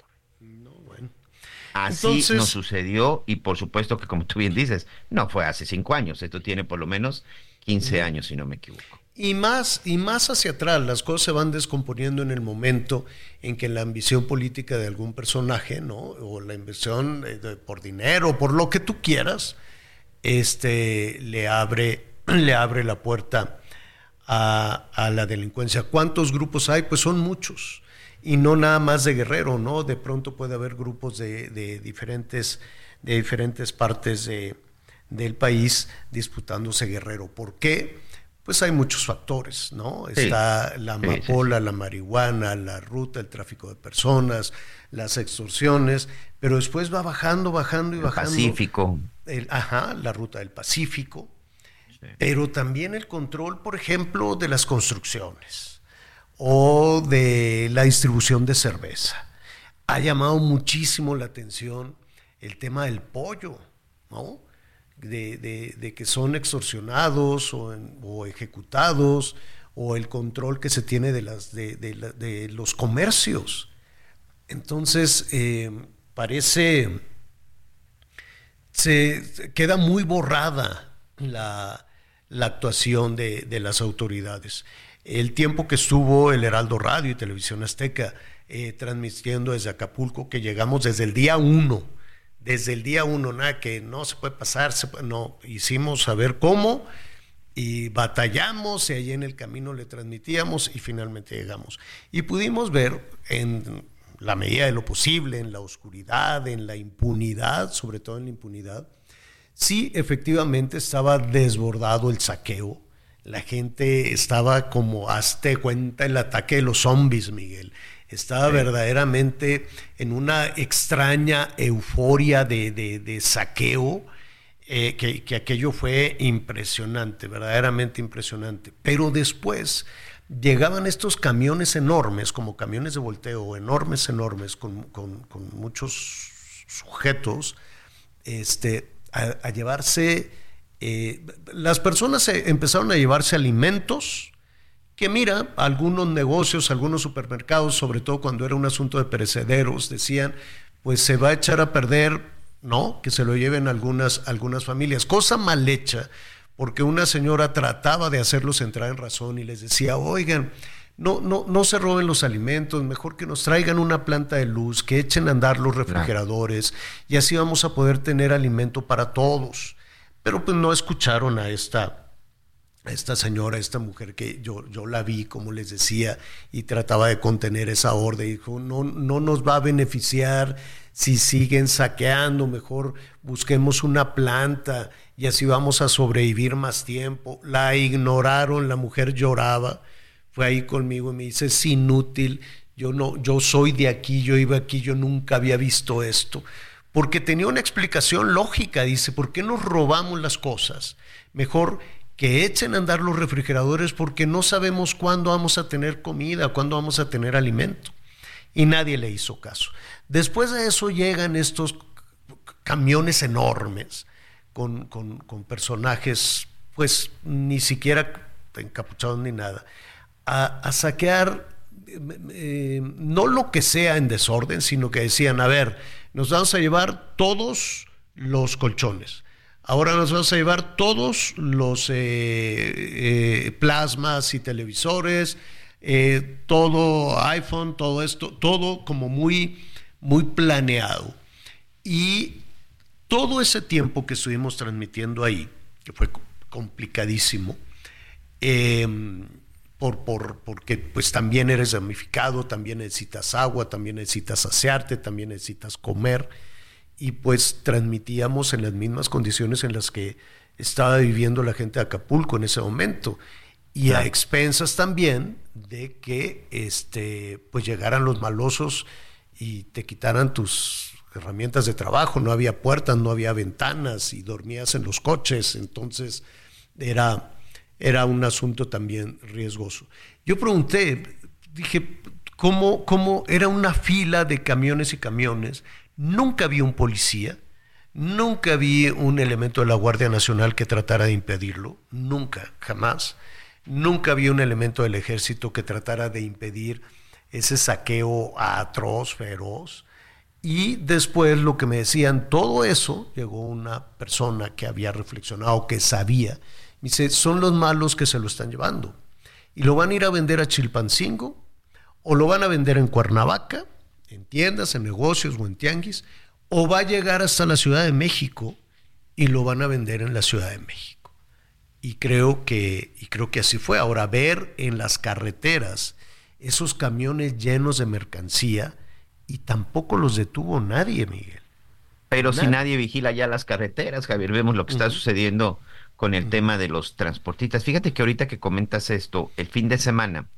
Speaker 4: Así nos sucedió y por supuesto que como tú bien dices, no fue hace cinco años, esto tiene por lo menos 15 años si no me equivoco.
Speaker 1: Y más, y más hacia atrás, las cosas se van descomponiendo en el momento en que la ambición política de algún personaje, ¿no? O la ambición por dinero, por lo que tú quieras, este, le, abre, [clears throat] le abre la puerta a, a la delincuencia. ¿Cuántos grupos hay? Pues son muchos y no nada más de Guerrero, ¿no? De pronto puede haber grupos de, diferentes, de diferentes partes del país disputándose Guerrero. ¿Por qué? Pues hay muchos factores, ¿no? Está la amapola, la marihuana, la ruta, el tráfico de personas, las extorsiones, pero después va bajando, bajando y bajando.
Speaker 4: Pacífico.
Speaker 1: ajá, la ruta del Pacífico. Pero también el control, por ejemplo, de las construcciones o de la distribución de cerveza. Ha llamado muchísimo la atención el tema del pollo, ¿no? De, que son extorsionados o, ejecutados, o el control que se tiene de, los comercios. Entonces, eh, parece, se queda muy borrada la actuación de, las autoridades el tiempo que estuvo el Heraldo Radio y Televisión Azteca eh, transmitiendo desde Acapulco, que llegamos desde el día uno, desde el día uno, nada, que no se puede pasar, no, hicimos saber cómo y batallamos y ahí en el camino le transmitíamos y finalmente llegamos. Y pudimos ver en la medida de lo posible, en la oscuridad, en la impunidad, sobre todo en la impunidad, sí efectivamente estaba desbordado el saqueo, la gente estaba como, hazte cuenta, el ataque de los zombies, Miguel. Estaba verdaderamente en una extraña euforia de, saqueo, eh, que, aquello fue impresionante, verdaderamente impresionante. Pero después llegaban estos camiones enormes, como camiones de volteo, enormes, enormes, con, muchos sujetos, este, a llevarse eh, las personas empezaron a llevarse alimentos que mira, algunos negocios, algunos supermercados, sobre todo cuando era un asunto de perecederos, decían, pues se va a echar a perder, ¿no? Que se lo lleven algunas, algunas familias. Cosa mal hecha, porque una señora trataba de hacerlos entrar en razón y les decía, oigan, no, no, no se roben los alimentos, mejor que nos traigan una planta de luz, que echen a andar los refrigeradores y así vamos a poder tener alimento para todos. Pero pues no escucharon a esta, esta señora, esta mujer que yo, yo la vi, como les decía, y trataba de contener esa orden. Dijo, no, no nos va a beneficiar si siguen saqueando, mejor busquemos una planta y así vamos a sobrevivir más tiempo. La ignoraron, la mujer lloraba, fue ahí conmigo y me dice, es inútil, yo no, yo soy de aquí, yo iba aquí, yo nunca había visto esto porque tenía una explicación lógica. Dice, ¿por qué nos robamos las cosas? Mejor que echen a andar los refrigeradores porque no sabemos cuándo vamos a tener comida, cuándo vamos a tener alimento. Y nadie le hizo caso. Después de eso llegan estos camiones enormes con, personajes, pues ni siquiera encapuchados ni nada, a, saquear eh, no lo que sea en desorden, sino que decían, a ver, nos vamos a llevar todos los colchones. Ahora nos vamos a llevar todos los plasmas y televisores, todo iPhone, todo esto, todo como muy, muy planeado. Y todo ese tiempo que estuvimos transmitiendo ahí, que fue complicadísimo, em, por, por, porque pues también eres damnificado, también necesitas agua, también necesitas saciarte, también necesitas comer, y pues transmitíamos en las mismas condiciones en las que estaba viviendo la gente de Acapulco en ese momento. Y a expensas también de que este pues llegaran los malosos y te quitaran tus herramientas de trabajo, no había puertas, no había ventanas y dormías en los coches, entonces era, era un asunto también riesgoso. Yo pregunté, dije, ¿cómo, ¿cómo era una fila de camiones y camiones? Nunca vi un policía, nunca vi un elemento de la Guardia Nacional que tratara de impedirlo, nunca, jamás. Nunca vi un elemento del ejército que tratara de impedir ese saqueo atroz, feroz. Y después lo que me decían, todo eso, llegó una persona que había reflexionado, que sabía, dice, son los malos que se lo están llevando. Y lo van a ir a vender a Chilpancingo, o lo van a vender en Cuernavaca, en tiendas, en negocios o en tianguis, o va a llegar hasta la Ciudad de México y lo van a vender en la Ciudad de México. Y creo que, y creo que así fue. Ahora, ver en las carreteras esos camiones llenos de mercancía, y tampoco los detuvo nadie, Miguel.
Speaker 4: Pero si nadie vigila ya las carreteras, Javier, vemos lo que está sucediendo con el tema de los transportistas. Fíjate que ahorita que comentas esto, el fin de semana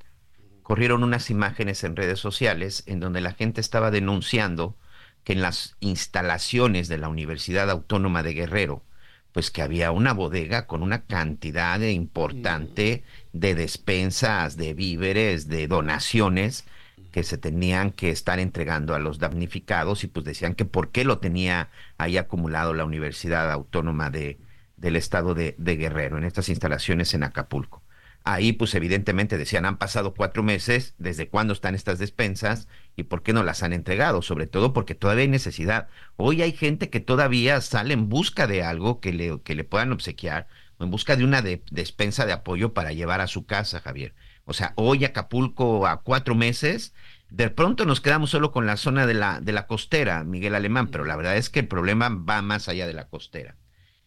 Speaker 4: corrieron unas imágenes en redes sociales en donde la gente estaba denunciando que en las instalaciones de la Universidad Autónoma de Guerrero, pues que había una bodega con una cantidad importante de despensas, de víveres, de donaciones, que se tenían que estar entregando a los damnificados y pues decían que por qué lo tenía ahí acumulado la Universidad Autónoma de, del Estado de, de Guerrero, en estas instalaciones en Acapulco. Ahí pues evidentemente decían, han pasado cuatro meses, ¿desde cuándo están estas despensas y por qué no las han entregado? Sobre todo porque todavía hay necesidad. Hoy hay gente que todavía sale en busca de algo que le, que le puedan obsequiar o en busca de una despensa de apoyo para llevar a su casa, Javier. O sea, hoy Acapulco a cuatro meses, de pronto nos quedamos solo con la zona de la, de la costera, Miguel Alemán, pero la verdad es que el problema va más allá de la costera.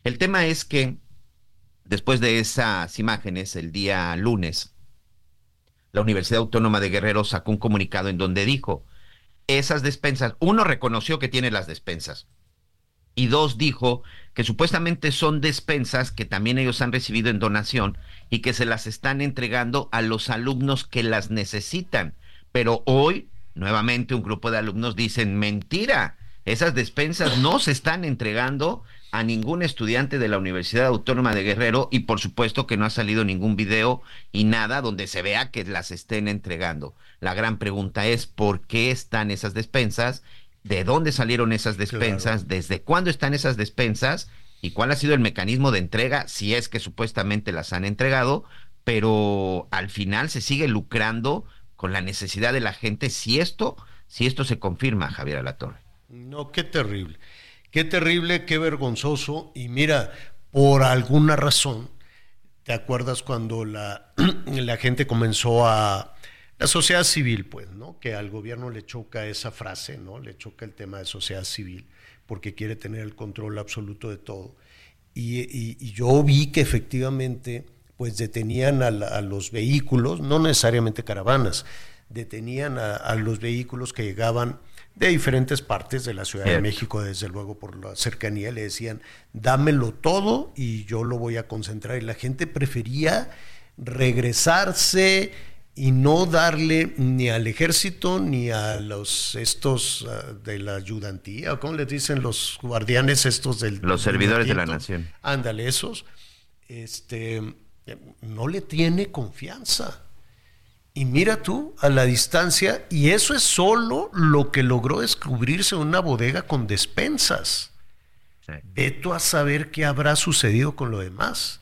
Speaker 4: El tema es que después de esas imágenes, el día lunes, la Universidad Autónoma de Guerrero sacó un comunicado en donde dijo, esas despensas, uno reconoció que tiene las despensas, y dos dijo que supuestamente son despensas que también ellos han recibido en donación y que se las están entregando a los alumnos que las necesitan. Pero hoy, nuevamente, un grupo de alumnos dicen, mentira, esas despensas no se están entregando a ningún estudiante de la Universidad Autónoma de Guerrero y por supuesto que no ha salido ningún video y nada donde se vea que las estén entregando. La gran pregunta es, ¿por qué están esas despensas de dónde salieron esas despensas, desde cuándo están esas despensas y cuál ha sido el mecanismo de entrega, si es que supuestamente las han entregado, pero al final se sigue lucrando con la necesidad de la gente si esto, si esto se confirma, Javier Alatorre.
Speaker 1: No, qué terrible, qué terrible, qué vergonzoso. Y mira, por alguna razón, ¿te acuerdas cuando la, [clears throat] la gente comenzó a, la sociedad civil, pues, ¿no? Que al gobierno le choca esa frase, ¿no? Le choca el tema de sociedad civil, porque quiere tener el control absoluto de todo. Y, yo vi que efectivamente, pues, detenían a, los vehículos, no necesariamente caravanas, detenían a, los vehículos que llegaban de diferentes partes de la Ciudad de México, desde luego por la cercanía, le decían, dámelo todo y yo lo voy a concentrar. Y la gente prefería regresarse y no darle ni al ejército ni a los estos ah, de la ayudantía, ¿cómo les dicen los guardianes estos del
Speaker 4: los servidores de la nación?
Speaker 1: Ándale, esos este no le tiene confianza. Y mira tú a la distancia y eso es solo lo que logró descubrirse una bodega con despensas. Sí. a saber qué habrá sucedido con lo demás.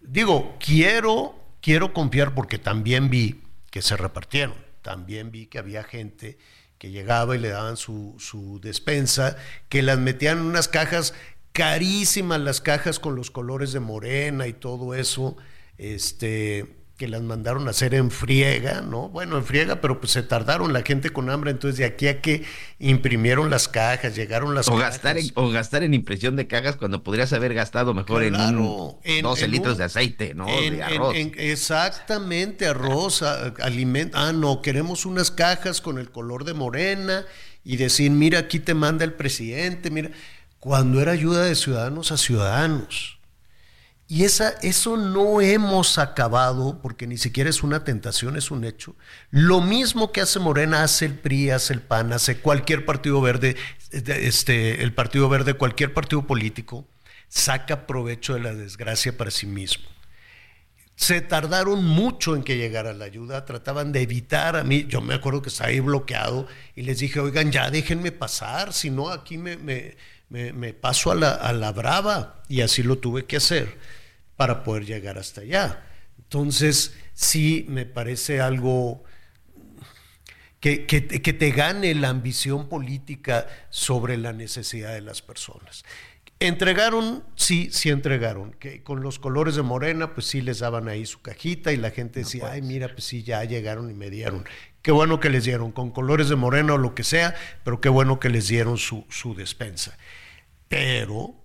Speaker 1: Digo, quiero quiero confiar porque también vi que se repartieron. también vi que había gente que llegaba y le daban su, su despensa, que las metían en unas cajas carísimas, las cajas con los colores de morena y todo eso, este, que las mandaron a hacer en friega, ¿no? Bueno, en friega, pero pues se tardaron la gente con hambre, entonces de aquí a que imprimieron las cajas, llegaron las
Speaker 4: o
Speaker 1: cajas.
Speaker 4: Gastar en, o gastar en impresión de cajas cuando podrías haber gastado mejor en, un, 12 litros de aceite, ¿no?
Speaker 1: En,
Speaker 4: de arroz.
Speaker 1: exactamente, arroz, alimento. Ah, no, queremos unas cajas con el color de morena y decir, mira, aquí te manda el presidente, mira, cuando era ayuda de ciudadanos a ciudadanos. Y esa, eso no hemos acabado, porque ni siquiera es una tentación, es un hecho. Lo mismo que hace Morena, hace el PRI, hace el PAN, hace cualquier partido verde, este, el partido verde, cualquier partido político, saca provecho de la desgracia para sí mismo. Se tardaron mucho en que llegara la ayuda, trataban de evitar a mí, yo me acuerdo que estaba ahí bloqueado y les dije, oigan, ya déjenme pasar, si no aquí me, me, me, paso a la, a la brava y así lo tuve que hacer para poder llegar hasta allá. Entonces, sí me parece algo que, que, que, te gane la ambición política sobre la necesidad de las personas. Entregaron, sí, sí entregaron, que con los colores de morena, pues sí les daban ahí su cajita y la gente decía, ay, mira, pues sí, ya llegaron y me dieron. Qué bueno que les dieron, con colores de morena o lo que sea, pero qué bueno que les dieron su, su despensa. Pero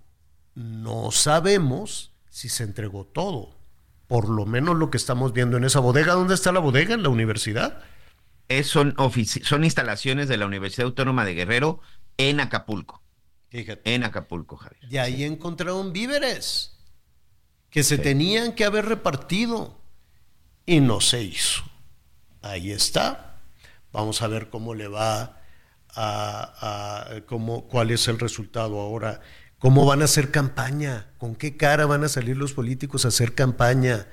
Speaker 1: no sabemos si se entregó todo. Por lo menos lo que estamos viendo en esa bodega. ¿Dónde está la bodega? ¿En la universidad?
Speaker 4: Es, son, son instalaciones de la Universidad Autónoma de Guerrero en Acapulco.
Speaker 1: Fíjate.
Speaker 4: En Acapulco, Javier.
Speaker 1: Y ahí encontraron víveres que se sí. tenían que haber repartido y no se hizo. Ahí está. Vamos a ver cómo le va a, a cómo, cuál es el resultado ahora ¿Cómo van a hacer campaña? ¿Con qué cara van a salir los políticos a hacer campaña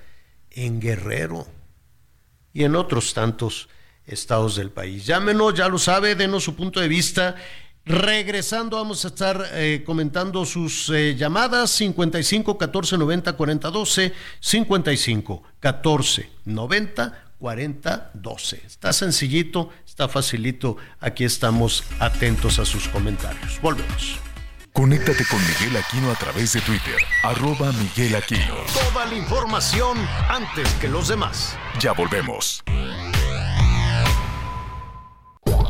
Speaker 1: en Guerrero y en otros tantos estados del país? Llámenos, ya lo sabe, denos su punto de vista. Regresando, vamos a estar eh, comentando sus eh, llamadas 55 14 90 40 12, 55 14 90 40 12. Está sencillito, está facilito. Aquí estamos atentos a sus comentarios. Volvemos.
Speaker 2: Conéctate con Miguel Aquino a través de Twitter, arroba Miguel Aquino.
Speaker 3: Toda la información antes que los demás.
Speaker 2: Ya volvemos.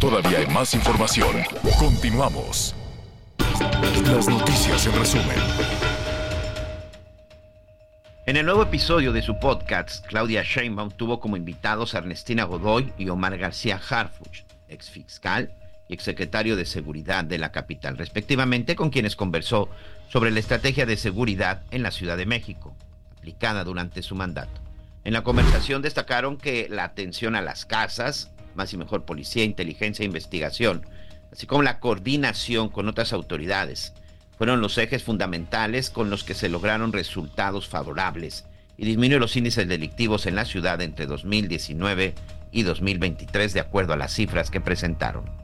Speaker 2: Todavía hay más información. Continuamos. Las noticias en resumen.
Speaker 4: En el nuevo episodio de su podcast, Claudia Sheinbaum tuvo como invitados a Ernestina Godoy y Omar García Harfuch, ex fiscal y exsecretario de Seguridad de la capital, respectivamente, con quienes conversó sobre la estrategia de seguridad en la Ciudad de México, aplicada durante su mandato. En la conversación destacaron que la atención a las casas, más y mejor policía, inteligencia e investigación, así como la coordinación con otras autoridades, fueron los ejes fundamentales con los que se lograron resultados favorables y disminuyó los índices delictivos en la ciudad entre 2019 y 2023, de acuerdo a las cifras que presentaron.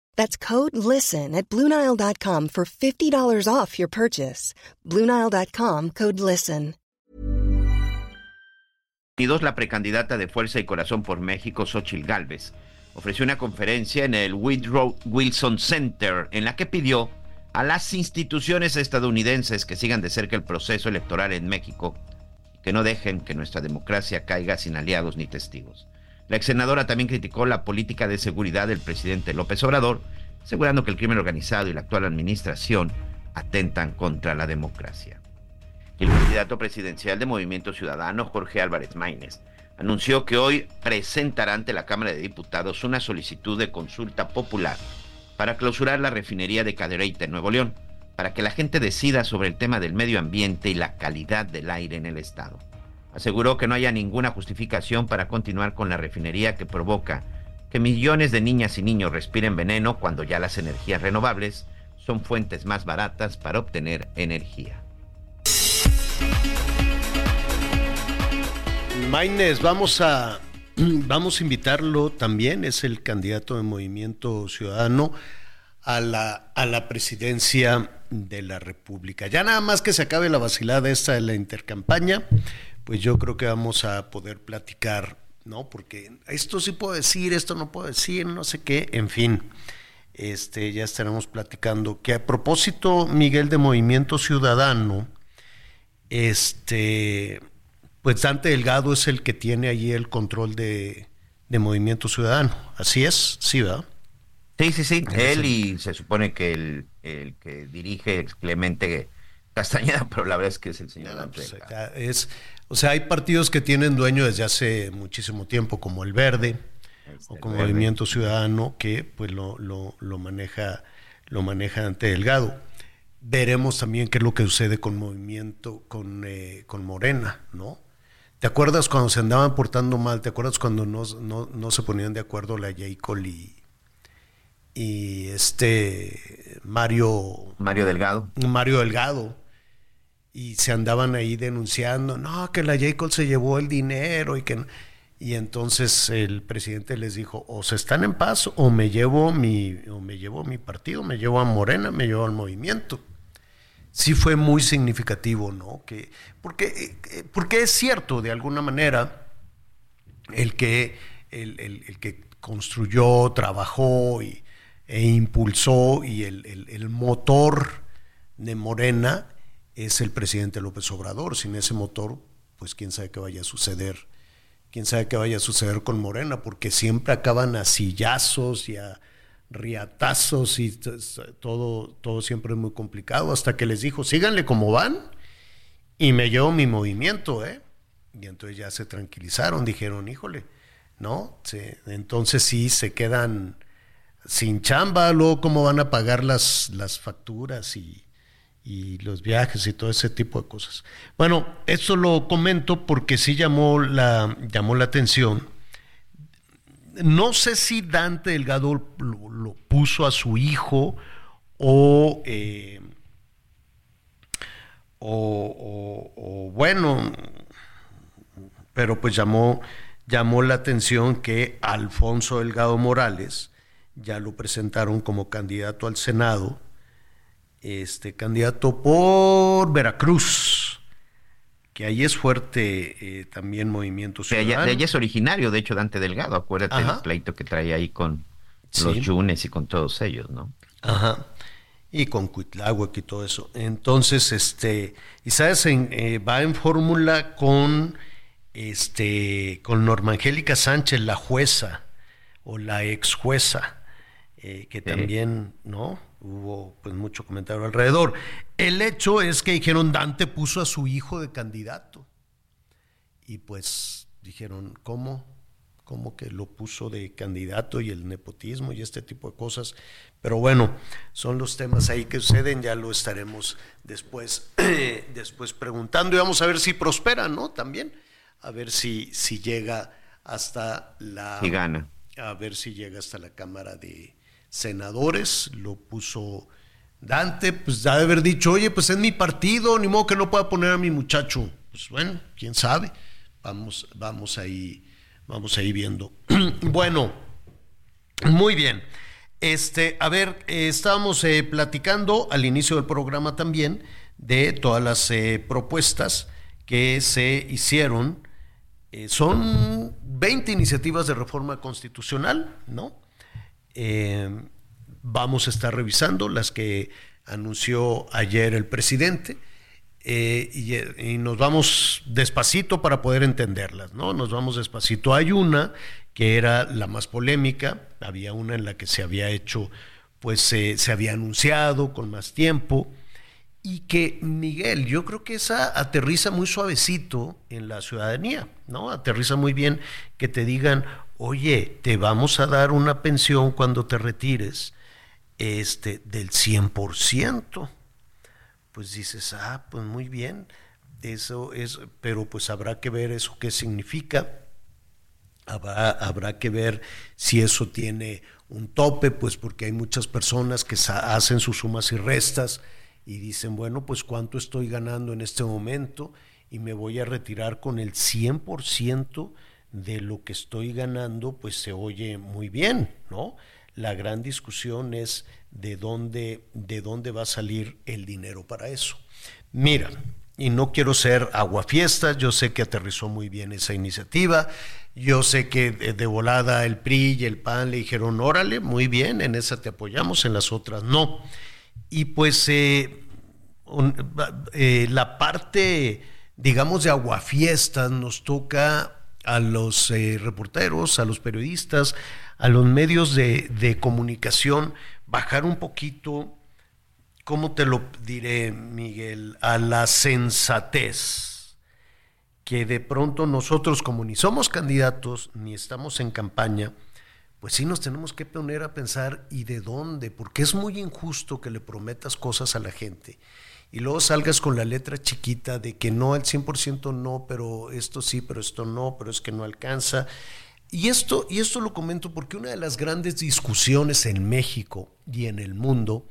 Speaker 6: That's code LISTEN at Bluenile.com for $50 off your purchase. Bluenile.com code LISTEN.
Speaker 4: La precandidata de Fuerza y Corazón por México, Xochil Gálvez, ofreció una conferencia en el Woodrow Wilson Center en la que pidió a las instituciones estadounidenses que sigan de cerca el proceso electoral en México y que no dejen que nuestra democracia caiga sin aliados ni testigos. La ex senadora también criticó la política de seguridad del presidente López Obrador, asegurando que el crimen organizado y la actual administración atentan contra la democracia. El candidato presidencial de Movimiento Ciudadano, Jorge Álvarez Maínez, anunció que hoy presentará ante la Cámara de Diputados una solicitud de consulta popular para clausurar la refinería de Cadereyta en Nuevo León, para que la gente decida sobre el tema del medio ambiente y la calidad del aire en el estado. Aseguró que no haya ninguna justificación para continuar con la refinería que provoca que millones de niñas y niños respiren veneno cuando ya las energías renovables son fuentes más baratas para obtener energía.
Speaker 1: Maines, vamos a, [clears throat] vamos a invitarlo también, es el candidato de Movimiento Ciudadano a la, a la presidencia de la República. Ya nada más que se acabe la vacilada esta de la intercampaña, pues yo creo que vamos a poder platicar, ¿no? Porque esto sí puedo decir, esto no puedo decir, no sé qué, en fin. Este, ya estaremos platicando que a propósito, Miguel, de Movimiento Ciudadano, este, pues Dante Delgado es el que tiene allí el control de, de Movimiento Ciudadano. Así es, sí, ¿verdad?
Speaker 4: Sí, sí, sí. Él y se supone que el, el que dirige es Clemente Castañeda, [laughs] pero la verdad es que es el señor
Speaker 1: no, pues, es, O sea, hay partidos que tienen dueño desde hace muchísimo tiempo, como el Verde este, o como Movimiento Ciudadano, que pues lo, lo, lo maneja lo maneja ante Delgado. Veremos también qué es lo que sucede con Movimiento, con, eh, con Morena, ¿no? ¿Te acuerdas cuando se andaban portando mal? ¿Te acuerdas cuando no, no, no se ponían de acuerdo la Jacob y, y este Mario
Speaker 4: Mario Delgado
Speaker 1: Mario Delgado y se andaban ahí denunciando no que la Jacob se llevó el dinero y que y entonces el presidente les dijo o se están en paz o me llevo mi o me llevo mi partido me llevo a Morena me llevo al movimiento sí fue muy significativo no que porque eh, porque es cierto de alguna manera el que el, el, el que construyó trabajó y e impulsó y el, el, motor de Morena es el presidente López Obrador. Sin ese motor, pues quién sabe qué vaya a suceder, quién sabe qué vaya a suceder con Morena, porque siempre acaban a sillazos y a riatazos y todo, todo siempre es muy complicado, hasta que les dijo, síganle como van y me llevo mi movimiento, ¿eh? Y entonces ya se tranquilizaron, dijeron, híjole, ¿no? entonces sí se quedan sin chamba, luego cómo van a pagar las, las facturas y, y, los viajes y todo ese tipo de cosas. Bueno, esto lo comento porque sí llamó la, llamó la atención. No sé si Dante Delgado lo, puso a su hijo o, eh, o, o, bueno, pero pues llamó, llamó la atención que Alfonso Delgado Morales, ya lo presentaron como candidato al Senado, este candidato por Veracruz, que ahí es fuerte eh, también Movimiento
Speaker 4: Ciudadano. De allá, es originario, de hecho, Dante Delgado, acuérdate del pleito que trae ahí con los Yunes y con todos ellos, ¿no?
Speaker 1: Ajá. Y con Cuitláhuac y todo eso. Entonces, este, y sabes, eh, va en fórmula con este, con Norma Angélica Sánchez, la jueza, o la ex jueza eh, que también, ¿no? Hubo pues mucho comentario alrededor. El hecho es que dijeron, Dante puso a su hijo de candidato. Y pues dijeron, ¿cómo? ¿Cómo que lo puso de candidato y el nepotismo y este tipo de cosas? Pero bueno, son los temas ahí que suceden, ya lo estaremos después, [clears throat] después preguntando y vamos a ver si prospera, ¿no? También, a ver si, si llega hasta la...
Speaker 4: Y gana.
Speaker 1: A ver si llega hasta la Cámara de, senadores, lo puso Dante, pues ha de haber dicho, oye, pues es mi partido, ni modo que no pueda poner a mi muchacho. Pues bueno, quién sabe. Vamos, vamos ahí, vamos ahí viendo. [clears throat] bueno, muy bien. Este, a ver, estábamos eh, platicando al inicio del programa también de todas las eh, propuestas que se hicieron. Eh, son 20 iniciativas de reforma constitucional, ¿no? Eh, vamos a estar revisando las que anunció ayer el presidente eh, y, nos vamos despacito para poder entenderlas, ¿no? Nos vamos despacito. Hay una que era la más polémica, había una en la que se había hecho, pues se había anunciado con más tiempo y que Miguel, yo creo que esa aterriza muy suavecito en la ciudadanía, ¿no? Aterriza muy bien que te digan, oye, te vamos a dar una pensión cuando te retires este, del 100%. Pues dices, ah, pues muy bien, eso es, pero pues habrá que ver eso qué significa. Habrá, que ver si eso tiene un tope, pues porque hay muchas personas que hacen sus sumas y restas y dicen, bueno, pues cuánto estoy ganando en este momento y me voy a retirar con el 100% de lo que estoy ganando, pues se oye muy bien, ¿no? La gran discusión es de dónde, de dónde va a salir el dinero para eso. Mira, y no quiero ser aguafiestas, yo sé que aterrizó muy bien esa iniciativa, yo sé que de, volada el PRI y el PAN le dijeron, órale, muy bien, en esa te apoyamos, en las otras no. Y pues eh, eh, la parte, digamos, de aguafiestas nos toca a los eh, reporteros, a los periodistas, a los medios de, comunicación, bajar un poquito, ¿cómo te lo diré, Miguel? A la sensatez, que de pronto nosotros, como ni somos candidatos, ni estamos en campaña, pues sí nos tenemos que poner a pensar, ¿y de dónde? Porque es muy injusto que le prometas cosas a la gente y luego salgas con la letra chiquita de que no al 100% no, pero esto sí, pero esto no, pero es que no alcanza. Y esto, y esto lo comento porque una de las grandes discusiones en México y en el mundo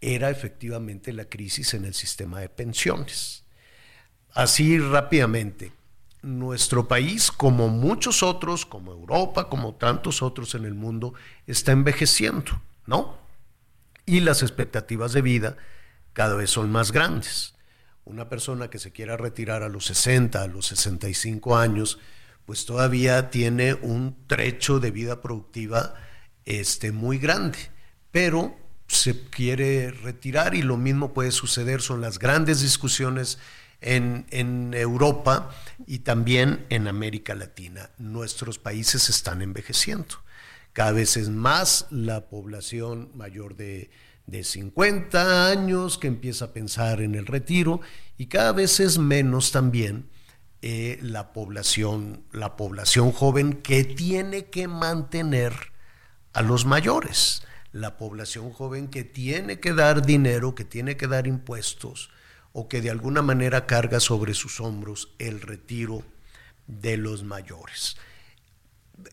Speaker 1: era efectivamente la crisis en el sistema de pensiones. Así rápidamente, nuestro país, como muchos otros, como Europa, como tantos otros en el mundo, está envejeciendo, ¿no? Y las expectativas de vida cada vez son más grandes. Una persona que se quiera retirar a los 60, a los 65 años, pues todavía tiene un trecho de vida productiva este, muy grande, pero se quiere retirar y lo mismo puede suceder, son las grandes discusiones en, en, Europa y también en América Latina. Nuestros países están envejeciendo. Cada vez es más la población mayor de, de 50 años que empieza a pensar en el retiro y cada vez es menos también eh, la población, la población joven que tiene que mantener a los mayores, la población joven que tiene que dar dinero, que tiene que dar impuestos o que de alguna manera carga sobre sus hombros el retiro de los mayores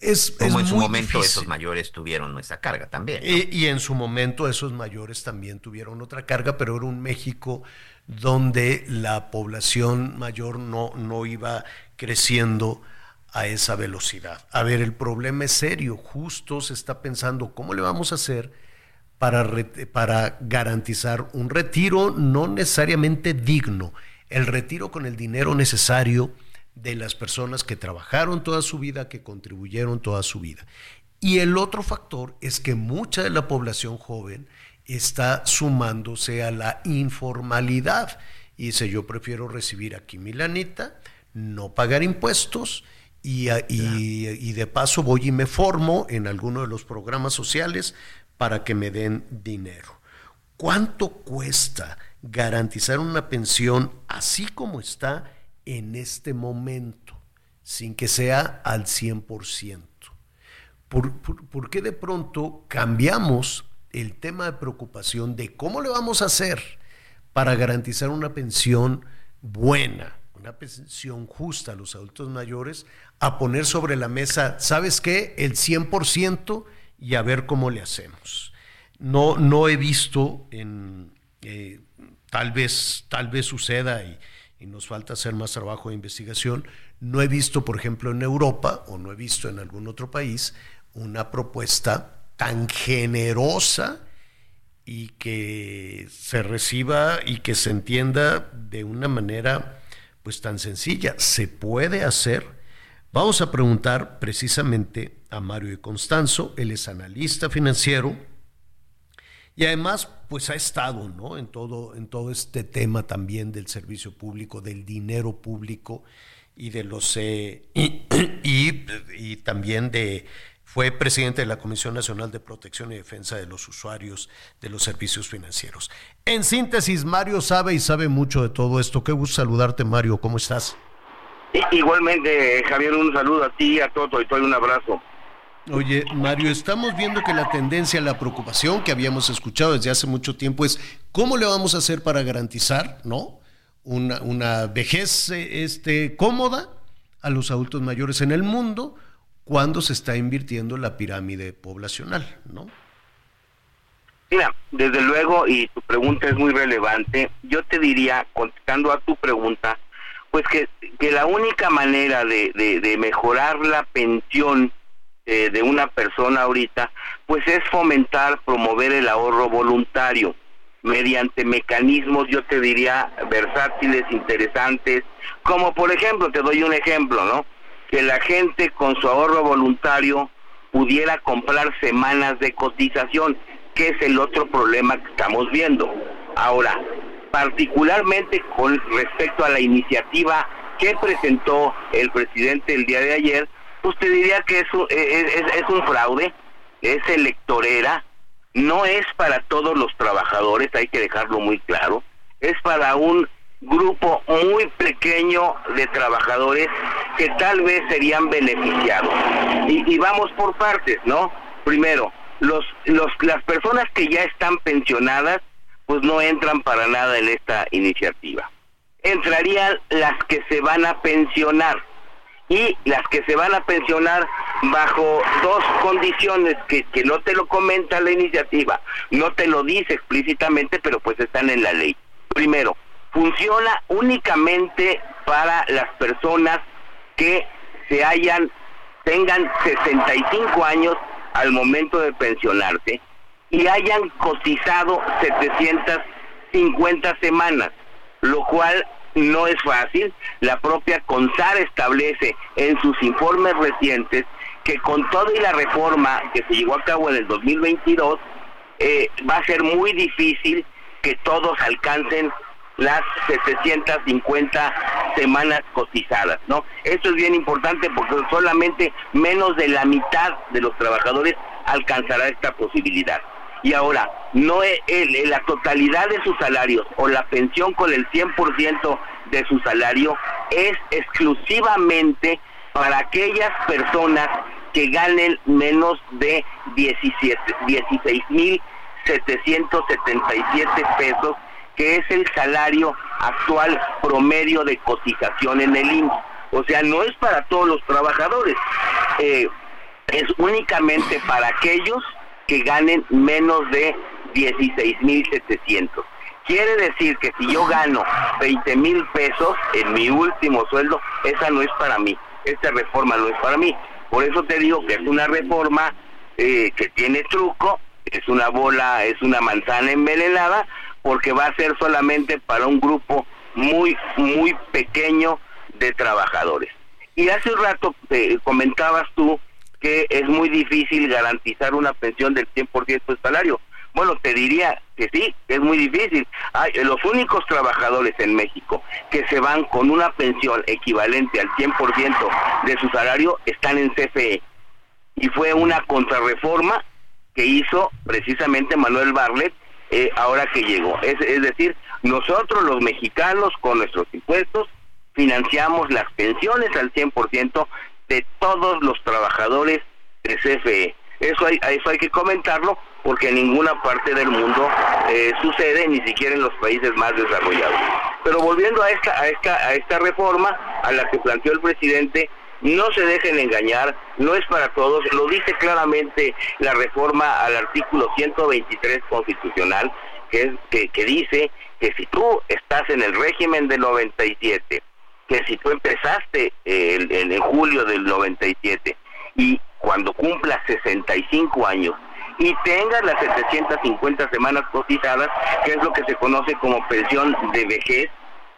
Speaker 4: es, Como en su momento esos mayores tuvieron nuestra carga también.
Speaker 1: Y, en su momento esos mayores también tuvieron otra carga, pero era un México donde la población mayor no, no iba creciendo a esa velocidad. A ver, el problema es serio, justo se está pensando cómo le vamos a hacer para, para garantizar un retiro no necesariamente digno, el retiro con el dinero necesario de las personas que trabajaron toda su vida, que contribuyeron toda su vida. Y el otro factor es que mucha de la población joven está sumándose a la informalidad. Y dice, yo prefiero recibir aquí mi lanita, no pagar impuestos y, y, de paso voy y me formo en alguno de los programas sociales para que me den dinero. ¿Cuánto cuesta garantizar una pensión así como está en este momento, sin que sea al 100%. ¿Por, por, qué de pronto cambiamos el tema de preocupación de cómo le vamos a hacer para garantizar una pensión buena, una pensión justa a los adultos mayores, a poner sobre la mesa, ¿sabes qué? El 100% y a ver cómo le hacemos. No, no he visto en, eh, tal vez, tal vez suceda y, y nos falta hacer más trabajo de investigación. No he visto, por ejemplo, en Europa o no he visto en algún otro país una propuesta tan generosa y que se reciba y que se entienda de una manera pues tan sencilla. Se puede hacer. Vamos a preguntar precisamente a Mario de Constanzo, él es analista financiero, y además, pues ha estado ¿no? en, todo, en todo este tema también del servicio público, del dinero público y de los eh, [clears throat] y, también de fue presidente de la Comisión Nacional de Protección y Defensa de los Usuarios de los Servicios Financieros. En síntesis, Mario sabe y sabe mucho de todo esto. Qué gusto saludarte, Mario. ¿Cómo estás?
Speaker 7: Igualmente, Javier, un saludo a ti, a todo y todo un abrazo.
Speaker 1: Oye, Mario, estamos viendo que la tendencia, la preocupación que habíamos escuchado desde hace mucho tiempo es cómo le vamos a hacer para garantizar, ¿no? Una, una vejez este, cómoda a los adultos mayores en el mundo, cuando se está invirtiendo en la pirámide poblacional, ¿no?
Speaker 7: Mira, desde luego, y tu pregunta es muy relevante, yo te diría, contestando a tu pregunta, pues que, que la única manera de, de, mejorar la pensión eh, de una persona ahorita, pues es fomentar, promover el ahorro voluntario mediante mecanismos, yo te diría, versátiles, interesantes, como por ejemplo, te doy un ejemplo, ¿no? Que la gente con su ahorro voluntario pudiera comprar semanas de cotización, que es el otro problema que estamos viendo. Ahora, particularmente con respecto a la iniciativa que presentó el presidente el día de ayer, usted diría que es un, es, es un fraude, es electorera, no es para todos los trabajadores, hay que dejarlo muy claro, es para un grupo muy pequeño de trabajadores que tal vez serían beneficiados. Y, vamos por partes, ¿no? Primero, los, los, las personas que ya están pensionadas, pues no entran para nada en esta iniciativa. Entrarían las que se van a pensionar y las que se van a pensionar bajo dos condiciones que, que no te lo comenta la iniciativa, no te lo dice explícitamente, pero pues están en la ley. Primero, funciona únicamente para las personas que se hayan, tengan 65 años al momento de pensionarse y hayan cotizado 750 semanas, lo cual no es fácil. La propia CONSAR establece en sus informes recientes que con toda y la reforma que se llevó a cabo en el 2022, eh, va a ser muy difícil que todos alcancen las 750 semanas cotizadas, ¿no? Esto es bien importante porque solamente menos de la mitad de los trabajadores alcanzará esta posibilidad y ahora no es la totalidad de sus salarios o la pensión con el 100% de su salario es exclusivamente para aquellas personas que ganen menos de 17 16.777 pesos que es el salario actual promedio de cotización en el IMSS. O sea, no es para todos los trabajadores, eh, es únicamente para aquellos que ganen menos de 16.700. Quiere decir que si yo gano 20 mil pesos en mi último sueldo, esa no es para mí, esta reforma no es para mí. Por eso te digo que es una reforma eh, que tiene truco, es una bola, es una manzana envenenada, porque va a ser solamente para un grupo muy, muy pequeño de trabajadores. Y hace un rato eh, comentabas tú que es muy difícil garantizar una pensión del 100% del salario. Bueno, te diría que sí, es muy difícil. Hay, los únicos trabajadores en México que se van con una pensión equivalente al 100% de su salario están en CFE. Y fue una contrarreforma que hizo precisamente Manuel Barlet eh, ahora que llegó. Es, es decir, nosotros los mexicanos con nuestros impuestos financiamos las pensiones al 100% de todos los trabajadores de CFE. Eso hay, eso hay que comentarlo porque en ninguna parte del mundo eh, sucede, ni siquiera en los países más desarrollados. Pero volviendo a esta, a esta, a esta reforma a la que planteó el presidente, no se dejen engañar, no es para todos, lo dice claramente la reforma al artículo 123 constitucional, que, es, que, que dice que si tú estás en el régimen del 97 que si tú empezaste eh, en, julio del 97 y cuando cumplas 65 años y tengas las 750 semanas cotizadas, que es lo que se conoce como pensión de vejez,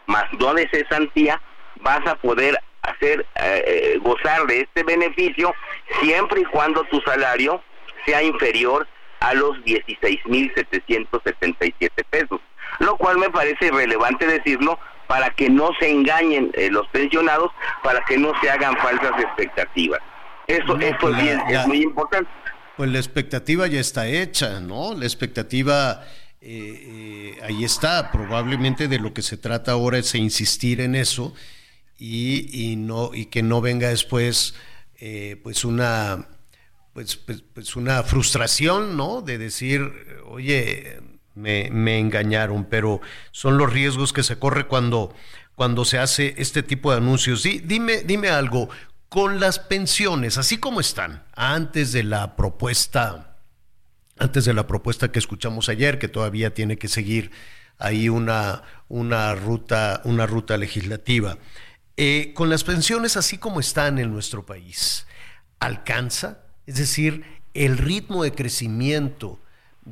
Speaker 7: más no de cesantía, vas a poder hacer eh, eh, gozar de este beneficio siempre y cuando tu salario sea inferior a los 16.777 pesos, lo cual me parece relevante decirlo para que no se engañen eh, los pensionados, para que no se hagan falsas expectativas. Eso, pues es, muy importante.
Speaker 1: Pues la expectativa ya está hecha, ¿no? La expectativa eh, eh, ahí está. Probablemente de lo que se trata ahora es insistir en eso y, y no y que no venga después pues una pues, pues, pues, una frustración, ¿no? De decir, oye, me, engañaron, pero son los riesgos que se corre cuando, cuando se hace este tipo de anuncios. dime, dime algo, con las pensiones, así como están, antes de la propuesta, antes de la propuesta que escuchamos ayer, que todavía tiene que seguir ahí una, una, ruta, una ruta legislativa. Eh, con las pensiones así como están en nuestro país, ¿alcanza? Es decir, el ritmo de crecimiento